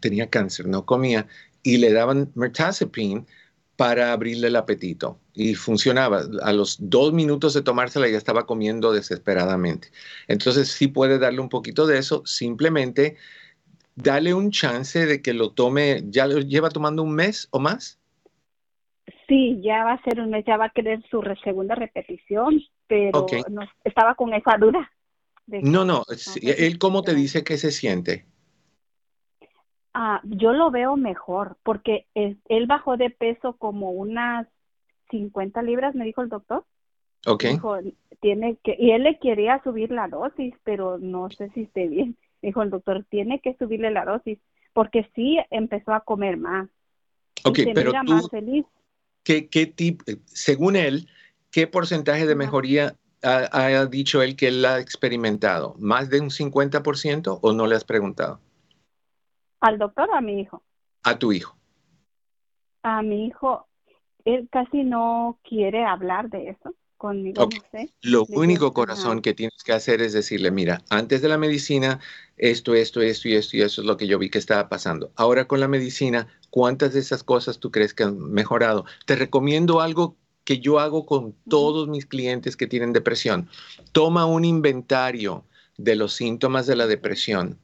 tenía cáncer, no comía, y le daban mirtazapine para abrirle el apetito. Y funcionaba. A los dos minutos de tomársela ya estaba comiendo desesperadamente. Entonces sí puede darle un poquito de eso, simplemente dale un chance de que lo tome, ya lo lleva tomando un mes o más. Sí, ya va a ser un mes, ya va a querer su segunda repetición, pero no, estaba con esa duda. no, no, ¿él cómo te dice que se siente? Ah, yo lo veo mejor, porque él, bajó de peso como unas 50 libras, me dijo el doctor. Ok. Dijo, tiene que, y él le quería subir la dosis, pero no sé si esté bien. dijo el doctor, tiene que subirle la dosis, porque sí empezó a comer más. Ok, pero tú, más feliz. ¿Qué, qué tipo, según él, qué porcentaje de mejoría ha, ha, dicho él que él ha experimentado? ¿Más de un 50% o no le has preguntado? ¿Al doctor o a mi hijo? A tu hijo. A mi hijo, él casi no quiere hablar de eso conmigo. Lo único corazón que tienes que hacer es decirle, mira, antes de la medicina, esto, esto, esto y esto y eso es lo que yo vi que estaba pasando. Ahora con la medicina, ¿cuántas de esas cosas tú crees que han mejorado? Te recomiendo algo que yo hago con todos mis clientes que tienen depresión. Toma un inventario de los síntomas de la depresión,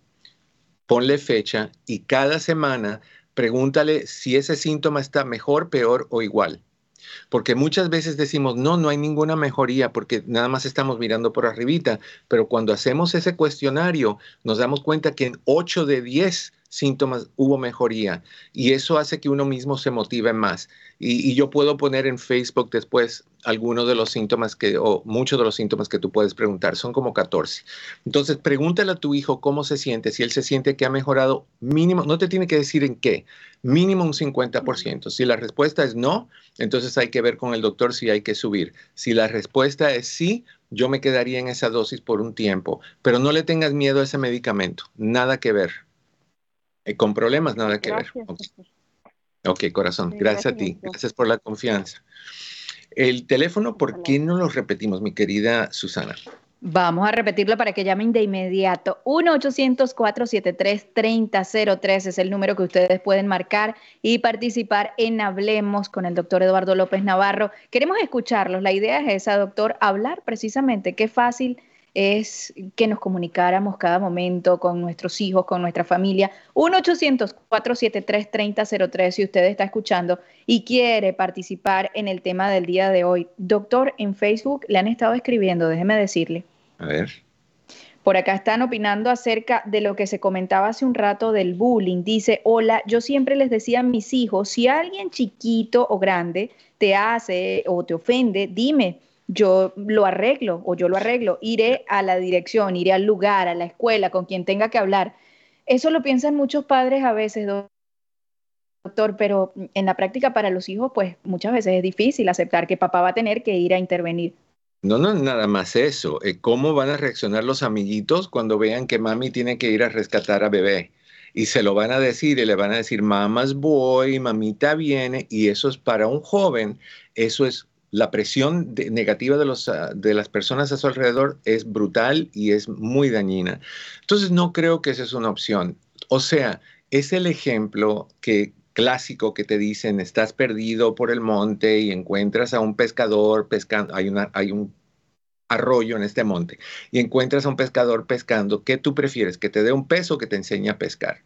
ponle fecha y cada semana pregúntale si ese síntoma está mejor, peor o igual. Porque muchas veces decimos, no, no hay ninguna mejoría porque nada más estamos mirando por arribita, pero cuando hacemos ese cuestionario nos damos cuenta que en 8 de 10 síntomas hubo mejoría y eso hace que uno mismo se motive más. Y, yo puedo poner en Facebook después algunos de los síntomas que, o muchos de los síntomas que tú puedes preguntar, son como 14. Entonces, pregúntale a tu hijo cómo se siente, si él se siente que ha mejorado mínimo, no te tiene que decir en qué, mínimo un 50%. Si la respuesta es no, entonces hay que ver con el doctor si hay que subir. Si la respuesta es sí, yo me quedaría en esa dosis por un tiempo, pero no le tengas miedo a ese medicamento, nada que ver. Eh, con problemas nada que ver. Ok, corazón, gracias, a ti, gracias por la confianza. El teléfono, ¿por qué no lo repetimos, mi querida Susana? Vamos a repetirlo para que llamen de inmediato. 1-800-473-3003 es el número que ustedes pueden marcar y participar en Hablemos con el doctor Eduardo López Navarro. Queremos escucharlos. La idea es esa, doctor, hablar precisamente. Qué fácil es que nos comunicáramos cada momento con nuestros hijos, con nuestra familia. 1-800-473-3003 si usted está escuchando y quiere participar en el tema del día de hoy. Doctor, en Facebook le han estado escribiendo, déjeme decirle. A ver. Por acá están opinando acerca de lo que se comentaba hace un rato del bullying. Dice, hola, yo siempre les decía a mis hijos, si alguien chiquito o grande te hace o te ofende, dime yo lo arreglo o yo lo arreglo, iré a la dirección, iré al lugar, a la escuela, con quien tenga que hablar. Eso lo piensan muchos padres a veces, doctor, pero en la práctica para los hijos, pues muchas veces es difícil aceptar que papá va a tener que ir a intervenir. No, no, nada más eso. Eh, ¿Cómo van a reaccionar los amiguitos cuando vean que mami tiene que ir a rescatar a bebé? Y se lo van a decir y le van a decir, mamás voy, mamita viene, y eso es para un joven, eso es la presión negativa de, los, ah, de las personas a su alrededor es brutal y es muy dañina. Entonces no creo que esa es una opción. O sea, es el ejemplo que clásico que te dicen, estás perdido por el monte y encuentras a un pescador pescando, hay, una, hay un arroyo en este monte y encuentras a un pescador pescando, ¿qué tú prefieres? ¿Que te dé un peso que te enseñe a pescar?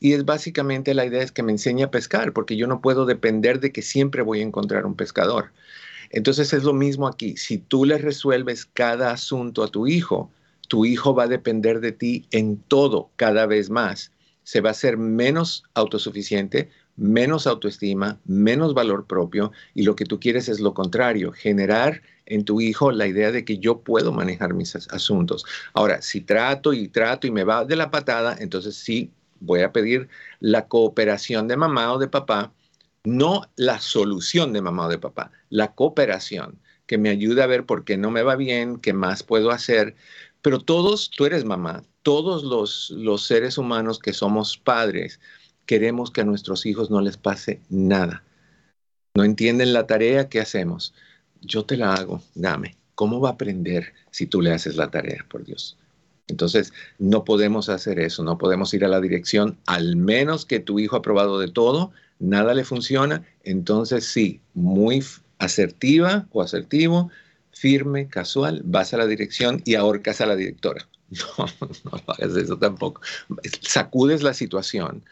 Y es básicamente la idea es que me enseñe a pescar, porque yo no puedo depender de que siempre voy a encontrar un pescador. Entonces es lo mismo aquí. Si tú le resuelves cada asunto a tu hijo, tu hijo va a depender de ti en todo cada vez más. Se va a ser menos autosuficiente, menos autoestima, menos valor propio y lo que tú quieres es lo contrario, generar en tu hijo la idea de que yo puedo manejar mis asuntos. Ahora, si trato y trato y me va de la patada, entonces sí voy a pedir la cooperación de mamá o de papá no la solución de mamá o de papá, la cooperación, que me ayude a ver por qué no me va bien, qué más puedo hacer. Pero todos, tú eres mamá, todos los, los seres humanos que somos padres, queremos que a nuestros hijos no les pase nada. No entienden la tarea, ¿qué hacemos? Yo te la hago, dame. ¿Cómo va a aprender si tú le haces la tarea, por Dios? Entonces, no podemos hacer eso, no podemos ir a la dirección, al menos que tu hijo ha probado de todo nada le funciona, entonces sí, muy asertiva o asertivo, firme, casual, vas a la dirección y ahorcas a la directora. No, no hagas eso tampoco. Sacudes la situación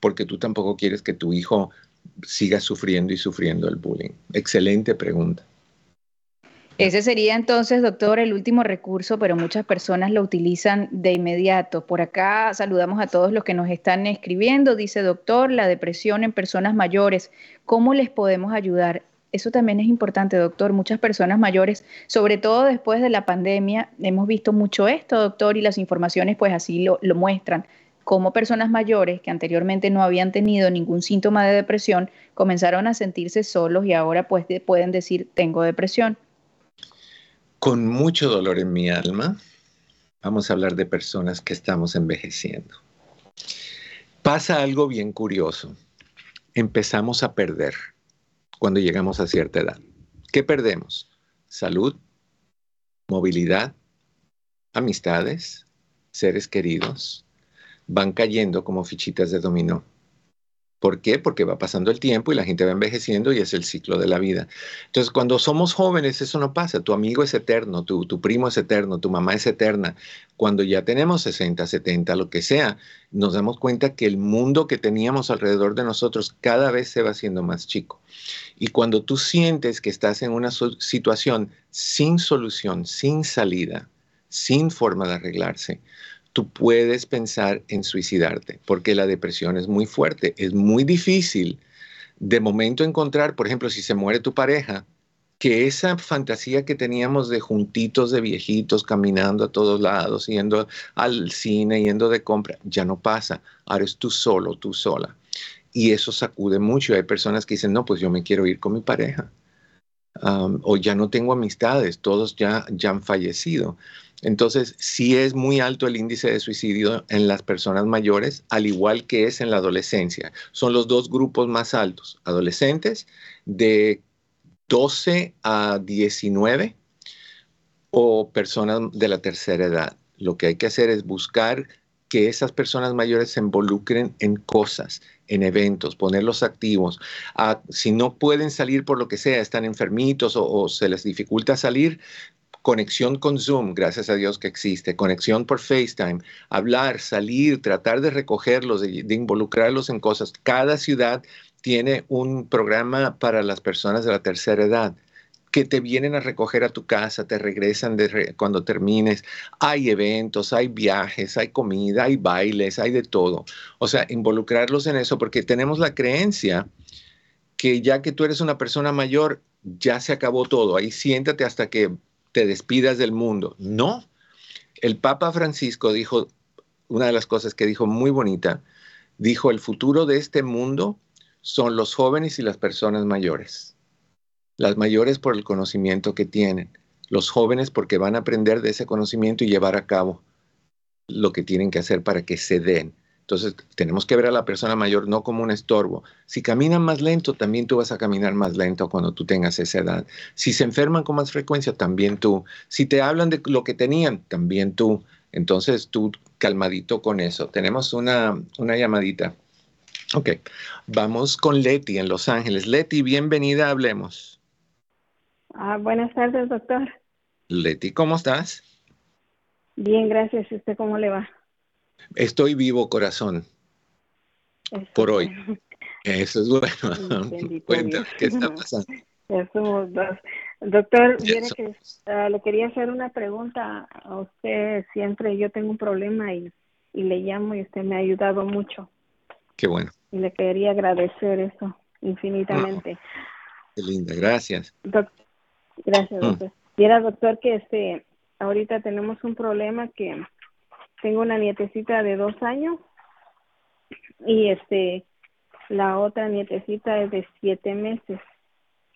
porque tú tampoco quieres que tu hijo siga sufriendo y sufriendo el bullying. Excelente pregunta. Ese sería entonces, doctor, el último recurso, pero muchas personas lo utilizan de inmediato. Por acá saludamos a todos los que nos están escribiendo. Dice, doctor, la depresión en personas mayores, ¿cómo les podemos ayudar? Eso también es importante, doctor. Muchas personas mayores, sobre todo después de la pandemia, hemos visto mucho esto, doctor, y las informaciones pues así lo, lo muestran como personas mayores que anteriormente no habían tenido ningún síntoma de depresión comenzaron a sentirse solos y ahora pues pueden decir tengo depresión. Con mucho dolor en mi alma, vamos a hablar de personas que estamos envejeciendo. Pasa algo bien curioso. Empezamos a perder cuando llegamos a cierta edad. ¿Qué perdemos? Salud, movilidad, amistades, seres queridos, van cayendo como fichitas de dominó. ¿Por qué? Porque va pasando el tiempo y la gente va envejeciendo y es el ciclo de la vida. Entonces, cuando somos jóvenes, eso no pasa. Tu amigo es eterno, tu, tu, primo es eterno, tu mamá es eterna. Cuando ya tenemos 60, 70, lo que sea, nos damos cuenta que el mundo que teníamos alrededor de nosotros cada vez se va haciendo más chico. Y cuando tú sientes que estás en una situación sin solución, sin salida, sin forma de arreglarse, tú puedes pensar en suicidarte, porque la depresión es muy fuerte, es muy difícil de momento encontrar, por ejemplo, si se muere tu pareja, que esa fantasía que teníamos de juntitos de viejitos caminando a todos lados, yendo al cine, yendo de compra, ya no pasa. Ahora es tú solo, tú sola. Y eso sacude mucho. Hay personas que dicen, no, pues yo me quiero ir con mi pareja. o ya no tengo amistades, todos ya, ya han fallecido. Entonces, sí es muy alto el índice de suicidio en las personas mayores, al igual que es en la adolescencia. Son los dos grupos más altos, adolescentes de 12 a 19 o personas de la tercera edad. Lo que hay que hacer es buscar que esas personas mayores se involucren en cosas, en eventos, ponerlos activos. Ah, si no pueden salir por lo que sea, están enfermitos o, se les dificulta salir, conexión con Zoom, gracias a Dios que existe, conexión por FaceTime, hablar, salir, tratar de recogerlos, de, involucrarlos en cosas. Cada ciudad tiene un programa para las personas de la tercera edad que te vienen a recoger a tu casa, te regresan cuando termines. Hay eventos, hay viajes, hay comida, hay bailes, hay de todo. O sea, involucrarlos en eso porque tenemos la creencia que ya que tú eres una persona mayor, ya se acabó todo. Ahí siéntate hasta que te despidas del mundo. No. El Papa Francisco dijo, una de las cosas que dijo muy bonita, dijo, el futuro de este mundo son los jóvenes y las personas mayores. Las mayores por el conocimiento que tienen, los jóvenes porque van a aprender de ese conocimiento y llevar a cabo lo que tienen que hacer para que se den. Entonces, tenemos que ver a la persona mayor no como un estorbo. Si caminan más lento, también tú vas a caminar más lento cuando tú tengas esa edad. Si se enferman con más frecuencia, también tú. Si te hablan de lo que tenían, también tú. Entonces, tú calmadito con eso. Tenemos una, una llamadita. Ok, vamos con Leti en Los Ángeles. Leti, bienvenida, hablemos. Ah, buenas tardes, doctor. Leti, ¿cómo estás? Bien, gracias. ¿Y usted cómo le va? Estoy vivo, corazón. por hoy. Eso es bueno. Cuenta, ¿qué está pasando? Ya somos dos. Doctor, que ah, le quería hacer una pregunta a usted. Siempre yo tengo un problema y, y le llamo y usted me ha ayudado mucho. Qué bueno. Y le quería agradecer eso infinitamente. qué linda, gracias. gracias, mm. doctor. Y era, doctor, que este, ahorita tenemos un problema que tengo una nietecita de dos años y este la otra nietecita es de siete meses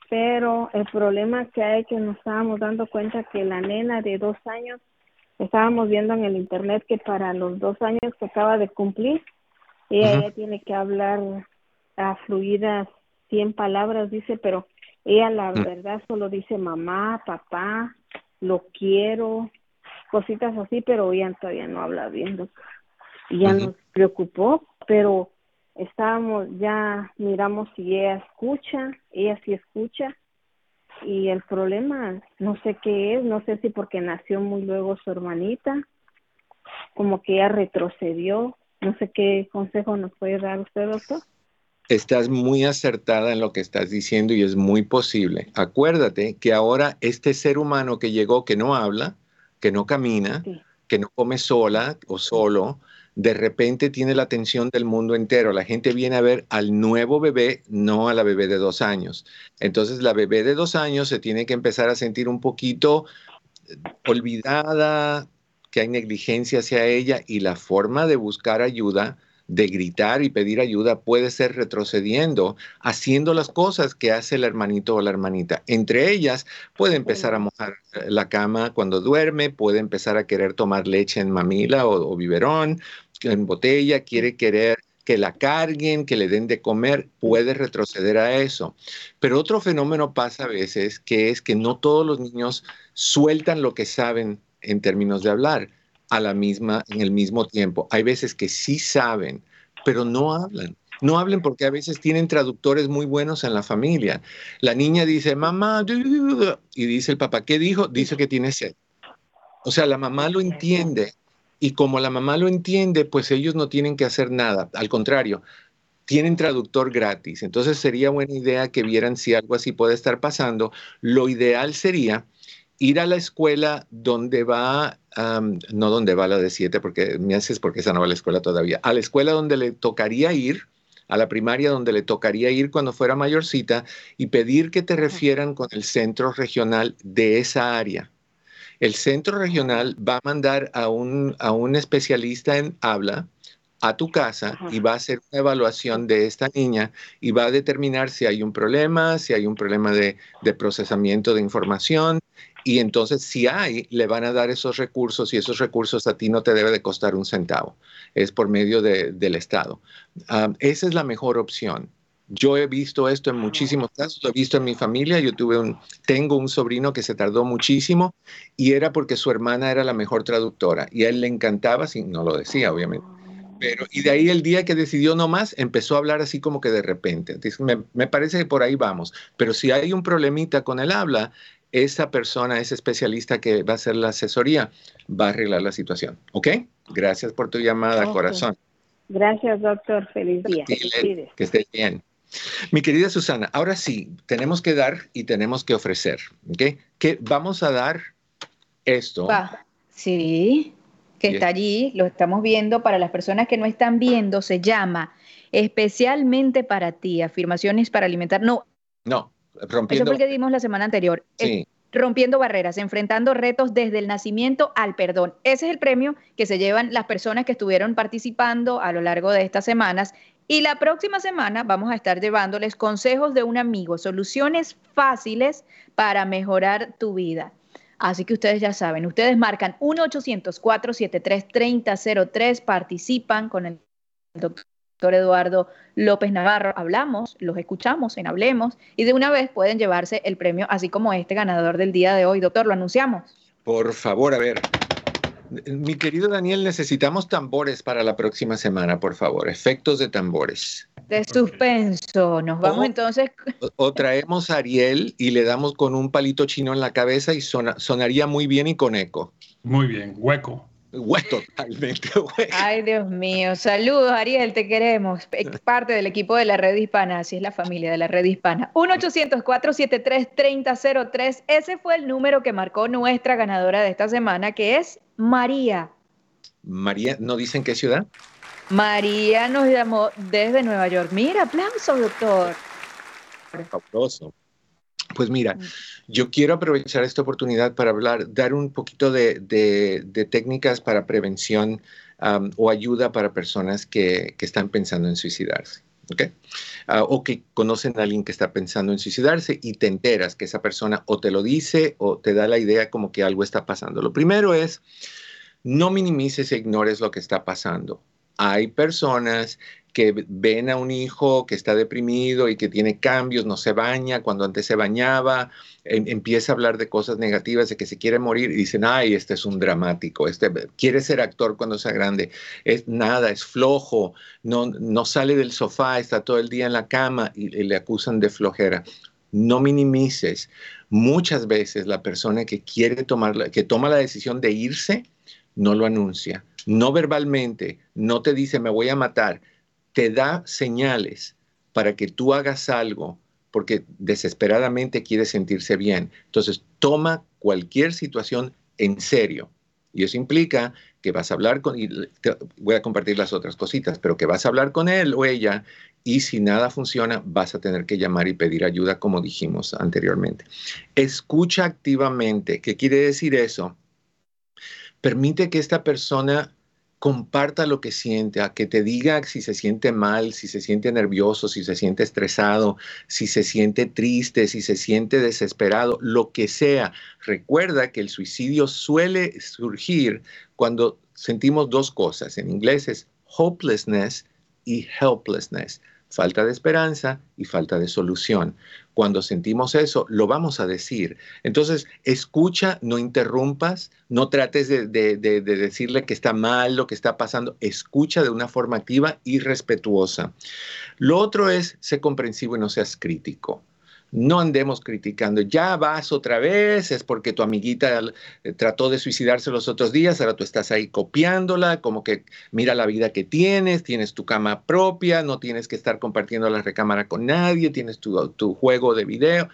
pero el problema que hay que nos estábamos dando cuenta que la nena de dos años estábamos viendo en el internet que para los dos años que acaba de cumplir ella, tiene que hablar a fluidas cien palabras dice pero ella la mm. verdad solo dice mamá papá lo quiero cositas así, pero ella todavía no habla bien, Y ya nos preocupó, pero estábamos, ya miramos si ella escucha, ella sí escucha, y el problema, no sé qué es, no sé si porque nació muy luego su hermanita, como que ella retrocedió, no sé qué consejo nos puede dar usted, doctor. Estás muy acertada en lo que estás diciendo y es muy posible. Acuérdate que ahora este ser humano que llegó, que no habla, que no camina, que no come sola o solo, de repente tiene la atención del mundo entero. La gente viene a ver al nuevo bebé, no a la bebé de dos años. Entonces la bebé de dos años se tiene que empezar a sentir un poquito olvidada, que hay negligencia hacia ella y la forma de buscar ayuda de gritar y pedir ayuda puede ser retrocediendo, haciendo las cosas que hace el hermanito o la hermanita. Entre ellas, puede empezar a mojar la cama cuando duerme, puede empezar a querer tomar leche en mamila o, biberón, en botella, quiere querer que la carguen, que le den de comer, puede retroceder a eso. Pero otro fenómeno pasa a veces, que es que no todos los niños sueltan lo que saben en términos de hablar a la misma, en el mismo tiempo. Hay veces que sí saben, pero no hablan. No hablen porque a veces tienen traductores muy buenos en la familia. La niña dice, mamá, y dice el papá, ¿qué dijo? Dice que tiene sed. O sea, la mamá lo entiende y como la mamá lo entiende, pues ellos no tienen que hacer nada. Al contrario, tienen traductor gratis. Entonces sería buena idea que vieran si algo así puede estar pasando. Lo ideal sería ir a la escuela donde va, no donde va la de siete, porque me haces porque esa no va a la escuela todavía, a la escuela donde le tocaría ir, a la primaria donde le tocaría ir cuando fuera mayorcita y pedir que te refieran con el centro regional de esa área. El centro regional va a mandar a un, a un especialista en habla a tu casa y va a hacer una evaluación de esta niña y va a determinar si hay un problema, si hay un problema de, de procesamiento de información, y entonces, si hay, le van a dar esos recursos y esos recursos a ti no te debe de costar un centavo. Es por medio del Estado. Ah, esa es la mejor opción. Yo he visto esto en muchísimos casos, lo he visto en mi familia. Yo tuve un, tengo un sobrino que se tardó muchísimo y era porque su hermana era la mejor traductora y a él le encantaba, si no lo decía, obviamente. Pero, y de ahí el día que decidió no más, empezó a hablar así como que de repente. Me, me, parece que por ahí vamos. Pero si hay un problemita con el habla, esa persona, ese especialista que va a hacer la asesoría, va a arreglar la situación. ¿Ok? Gracias por tu llamada, corazón. Gracias, doctor. Feliz día. que estés bien. Mi querida Susana, ahora sí, tenemos que dar y tenemos que ofrecer. ¿Ok? Que vamos a dar esto. sí, que está allí, lo estamos viendo. Para las personas que no están viendo, se llama especialmente para ti, afirmaciones para alimentar. No. No, Rompiendo... Eso fue el que dimos la semana anterior. rompiendo barreras, enfrentando retos desde el nacimiento al perdón. Ese es el premio que se llevan las personas que estuvieron participando a lo largo de estas semanas. Y la próxima semana vamos a estar llevándoles consejos de un amigo, soluciones fáciles para mejorar tu vida. Así que ustedes ya saben, ustedes marcan 1-800-473-3003, participan con el doctor doctor Eduardo López Navarro, hablamos, los escuchamos en Hablemos y de una vez pueden llevarse el premio, así como este ganador del día de hoy. Doctor, ¿lo anunciamos? Por favor, a ver. Mi querido Daniel, necesitamos tambores para la próxima semana, por favor. Efectos de tambores. De suspenso. Nos vamos entonces. O, traemos a Ariel y le damos con un palito chino en la cabeza y sonaría muy bien y con eco. Muy bien, hueco. Totalmente Ay, Dios mío. Saludos, Ariel, te queremos. Parte del equipo de la red hispana, así es la familia de la red hispana. 1-800-473-3003. Ese fue el número que marcó nuestra ganadora de esta semana, que es María. María, ¿no dicen qué ciudad? María nos llamó desde Nueva York. Mira, aplauso, doctor. Fabuloso. Pues mira, mm. yo quiero aprovechar esta oportunidad para hablar, dar un poquito de, técnicas para prevención o ayuda para personas que, están pensando en suicidarse. ¿okay? Ah, o que conocen a alguien que está pensando en suicidarse y te enteras que esa persona o te lo dice o te da la idea como que algo está pasando. Lo primero es, no minimices e ignores lo que está pasando. Hay personas que ven a un hijo que está deprimido y que tiene cambios, no se baña cuando antes se bañaba, em, empieza a hablar de cosas negativas, de que se quiere morir y dicen, ay, este es un dramático, este quiere ser actor cuando sea grande, es nada, es flojo, no, no sale del sofá, está todo el día en la cama y, le acusan de flojera. No minimices. Muchas veces la persona que quiere tomar, que toma la decisión de irse, no lo anuncia. No verbalmente, no te dice me voy a matar, te da señales para que tú hagas algo porque desesperadamente quiere sentirse bien. Entonces, toma cualquier situación en serio. Y eso implica que vas a hablar con, voy a compartir las otras cositas, pero que vas a hablar con él o ella y si nada funciona, vas a tener que llamar y pedir ayuda, como dijimos anteriormente. Escucha activamente. ¿Qué quiere decir eso? Permite que esta persona comparta lo que siente, a que te diga si se siente mal, si se siente nervioso, si se siente estresado, si se siente triste, si se siente desesperado, lo que sea. Recuerda que el suicidio suele surgir cuando sentimos dos cosas. En inglés es hopelessness y helplessness falta de esperanza y falta de solución. Cuando sentimos eso, lo vamos a decir. Entonces, escucha, no interrumpas, no trates de, decirle que está mal lo que está pasando, escucha de una forma activa y respetuosa. Lo otro es, sé comprensivo y no seas crítico no andemos criticando, ya vas otra vez, es porque tu amiguita eh, trató de suicidarse los otros días, ahora tú estás ahí copiándola, como que mira la vida que tienes, tienes tu cama propia, no tienes que estar compartiendo la recámara con nadie, tienes tu, tu juego de video.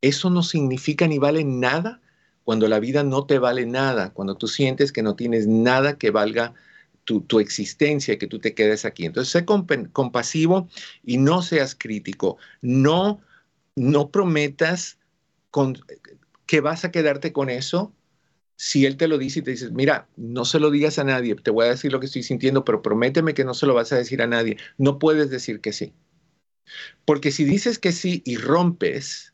Eso no significa ni vale nada cuando la vida no te vale nada, cuando tú sientes que no tienes nada que valga tu, tu, existencia, que tú te quedes aquí. Entonces, sé compasivo y no seas crítico. No no prometas que vas a quedarte con eso si él te lo dice y te dices, mira, no se lo digas a nadie, te voy a decir lo que estoy sintiendo, pero prométeme que no se lo vas a decir a nadie. No puedes decir que sí. Porque si dices que sí y rompes,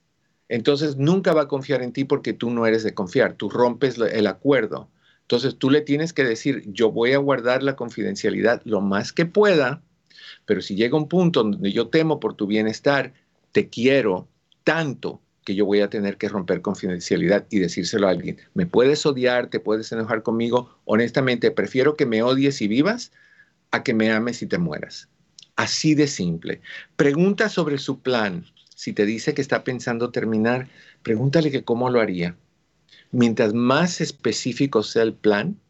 entonces nunca va a confiar en ti porque tú no eres de confiar, tú rompes el acuerdo. Entonces tú le tienes que decir, yo voy a guardar la confidencialidad lo más que pueda, pero si llega un punto donde yo temo por tu bienestar, te quiero, tanto que yo voy a tener que romper confidencialidad y decírselo a alguien. Me puedes odiar, te puedes enojar conmigo. Honestamente, prefiero que me odies y vivas a que me ames y te mueras. Así de simple. Pregunta sobre su plan. Si te dice que está pensando terminar, pregúntale que cómo lo haría. Mientras más específico sea el plan,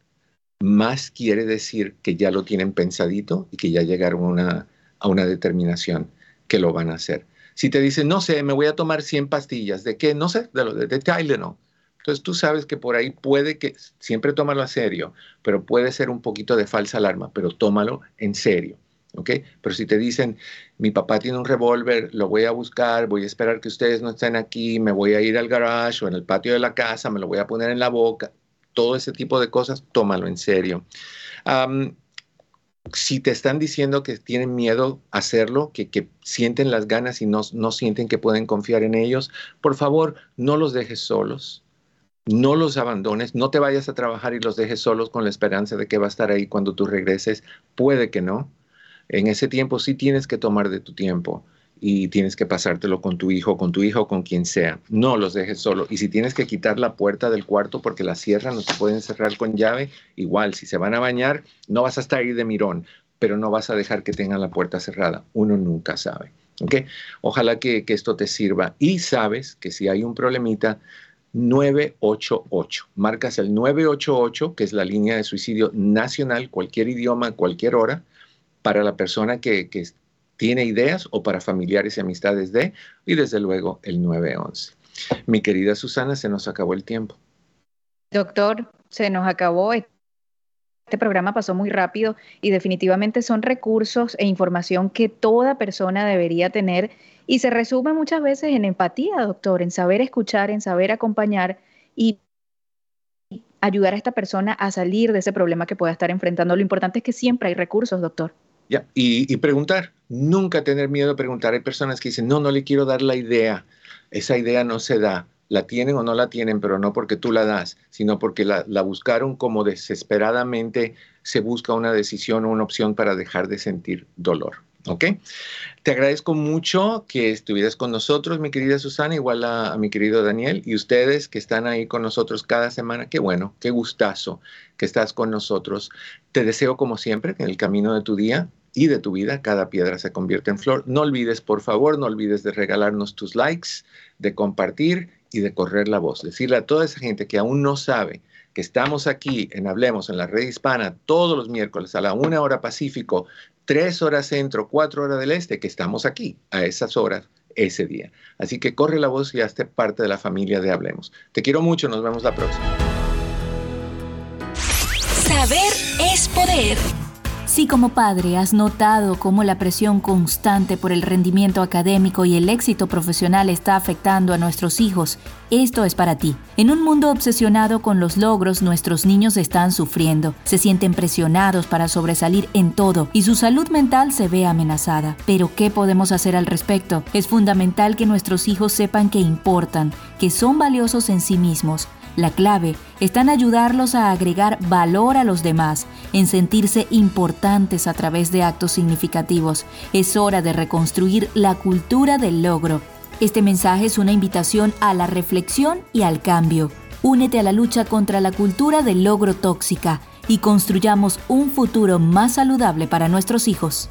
más quiere decir que ya lo tienen pensadito y que ya llegaron a una determinación que lo van a hacer. Si te dicen, no sé, me voy a tomar 100 pastillas, ¿de qué? No sé, de, lo, de, de Tylenol. Entonces tú sabes que por ahí puede que, siempre tómalo a serio, pero puede ser un poquito de falsa alarma, pero tómalo en serio. ¿ok? Pero si te dicen, mi papá tiene un revólver, lo voy a buscar, voy a esperar que ustedes no estén aquí, me voy a ir al garage o en el patio de la casa, me lo voy a poner en la boca, todo ese tipo de cosas, tómalo en serio si te están diciendo que tienen miedo a hacerlo, que, sienten las ganas y no, no sienten que pueden confiar en ellos, por favor, no los dejes solos. No los abandones, no te vayas a trabajar y los dejes solos con la esperanza de que va a estar ahí cuando tú regreses. Puede que no. En ese tiempo sí tienes que tomar de tu tiempo y tienes que pasártelo con tu hijo, con tu hijo o con quien sea. No los dejes solo. Y si tienes que quitar la puerta del cuarto porque la cierran, no se pueden cerrar con llave, igual, si se van a bañar, no vas a estar ahí de mirón, pero no vas a dejar que tengan la puerta cerrada. Uno nunca sabe. Ojalá que, que esto te sirva. Y sabes que si hay un problemita, 988. Marcas el 988, que es la línea de suicidio nacional, cualquier idioma, cualquier hora, para la persona que, que, tiene ideas o para familiares y amistades de, y desde luego el 911. Mi querida Susana, se nos acabó el tiempo. Doctor, se nos acabó. Este programa pasó muy rápido y definitivamente son recursos e información que toda persona debería tener y se resume muchas veces en empatía, doctor, en saber escuchar, en saber acompañar y ayudar a esta persona a salir de ese problema que pueda estar enfrentando. Lo importante es que siempre hay recursos, doctor. Ya, y, preguntar, nunca tener miedo a preguntar. Hay personas que dicen, no, no le quiero dar la idea. Esa idea no se da. La tienen o no la tienen, pero no porque tú la das, sino porque la buscaron como desesperadamente se busca una decisión o una opción para dejar de sentir dolor. ¿Ok? Te agradezco mucho que estuvieras con nosotros, mi querida Susana, igual a, mi querido Daniel, y ustedes que están ahí con nosotros cada semana. Qué bueno, qué gustazo que estás con nosotros. Te deseo, como siempre, que en el camino de tu día y de tu vida cada piedra se convierta en flor. No olvides, por favor, no olvides de regalarnos tus likes, de compartir y de correr la voz. Decirle a toda esa gente que aún no sabe que estamos aquí en Hablemos, en la red hispana, todos los miércoles a la una hora Pacífico, tres horas centro, cuatro horas del este, que estamos aquí a esas horas ese día. Así que corre la voz y hazte parte de la familia de Hablemos. Te quiero mucho, nos vemos la próxima. Saber es poder. Si como padre has notado cómo la presión constante por el rendimiento académico y el éxito profesional está afectando a nuestros hijos, esto es para ti. En un mundo obsesionado con los logros, nuestros niños están sufriendo, se sienten presionados para sobresalir en todo y su salud mental se ve amenazada. Pero ¿qué podemos hacer al respecto? Es fundamental que nuestros hijos sepan que importan, que son valiosos en sí mismos la clave está en ayudarlos a agregar valor a los demás, en sentirse importantes a través de actos significativos. Es hora de reconstruir la cultura del logro. Este mensaje es una invitación a la reflexión y al cambio. Únete a la lucha contra la cultura del logro tóxica y construyamos un futuro más saludable para nuestros hijos.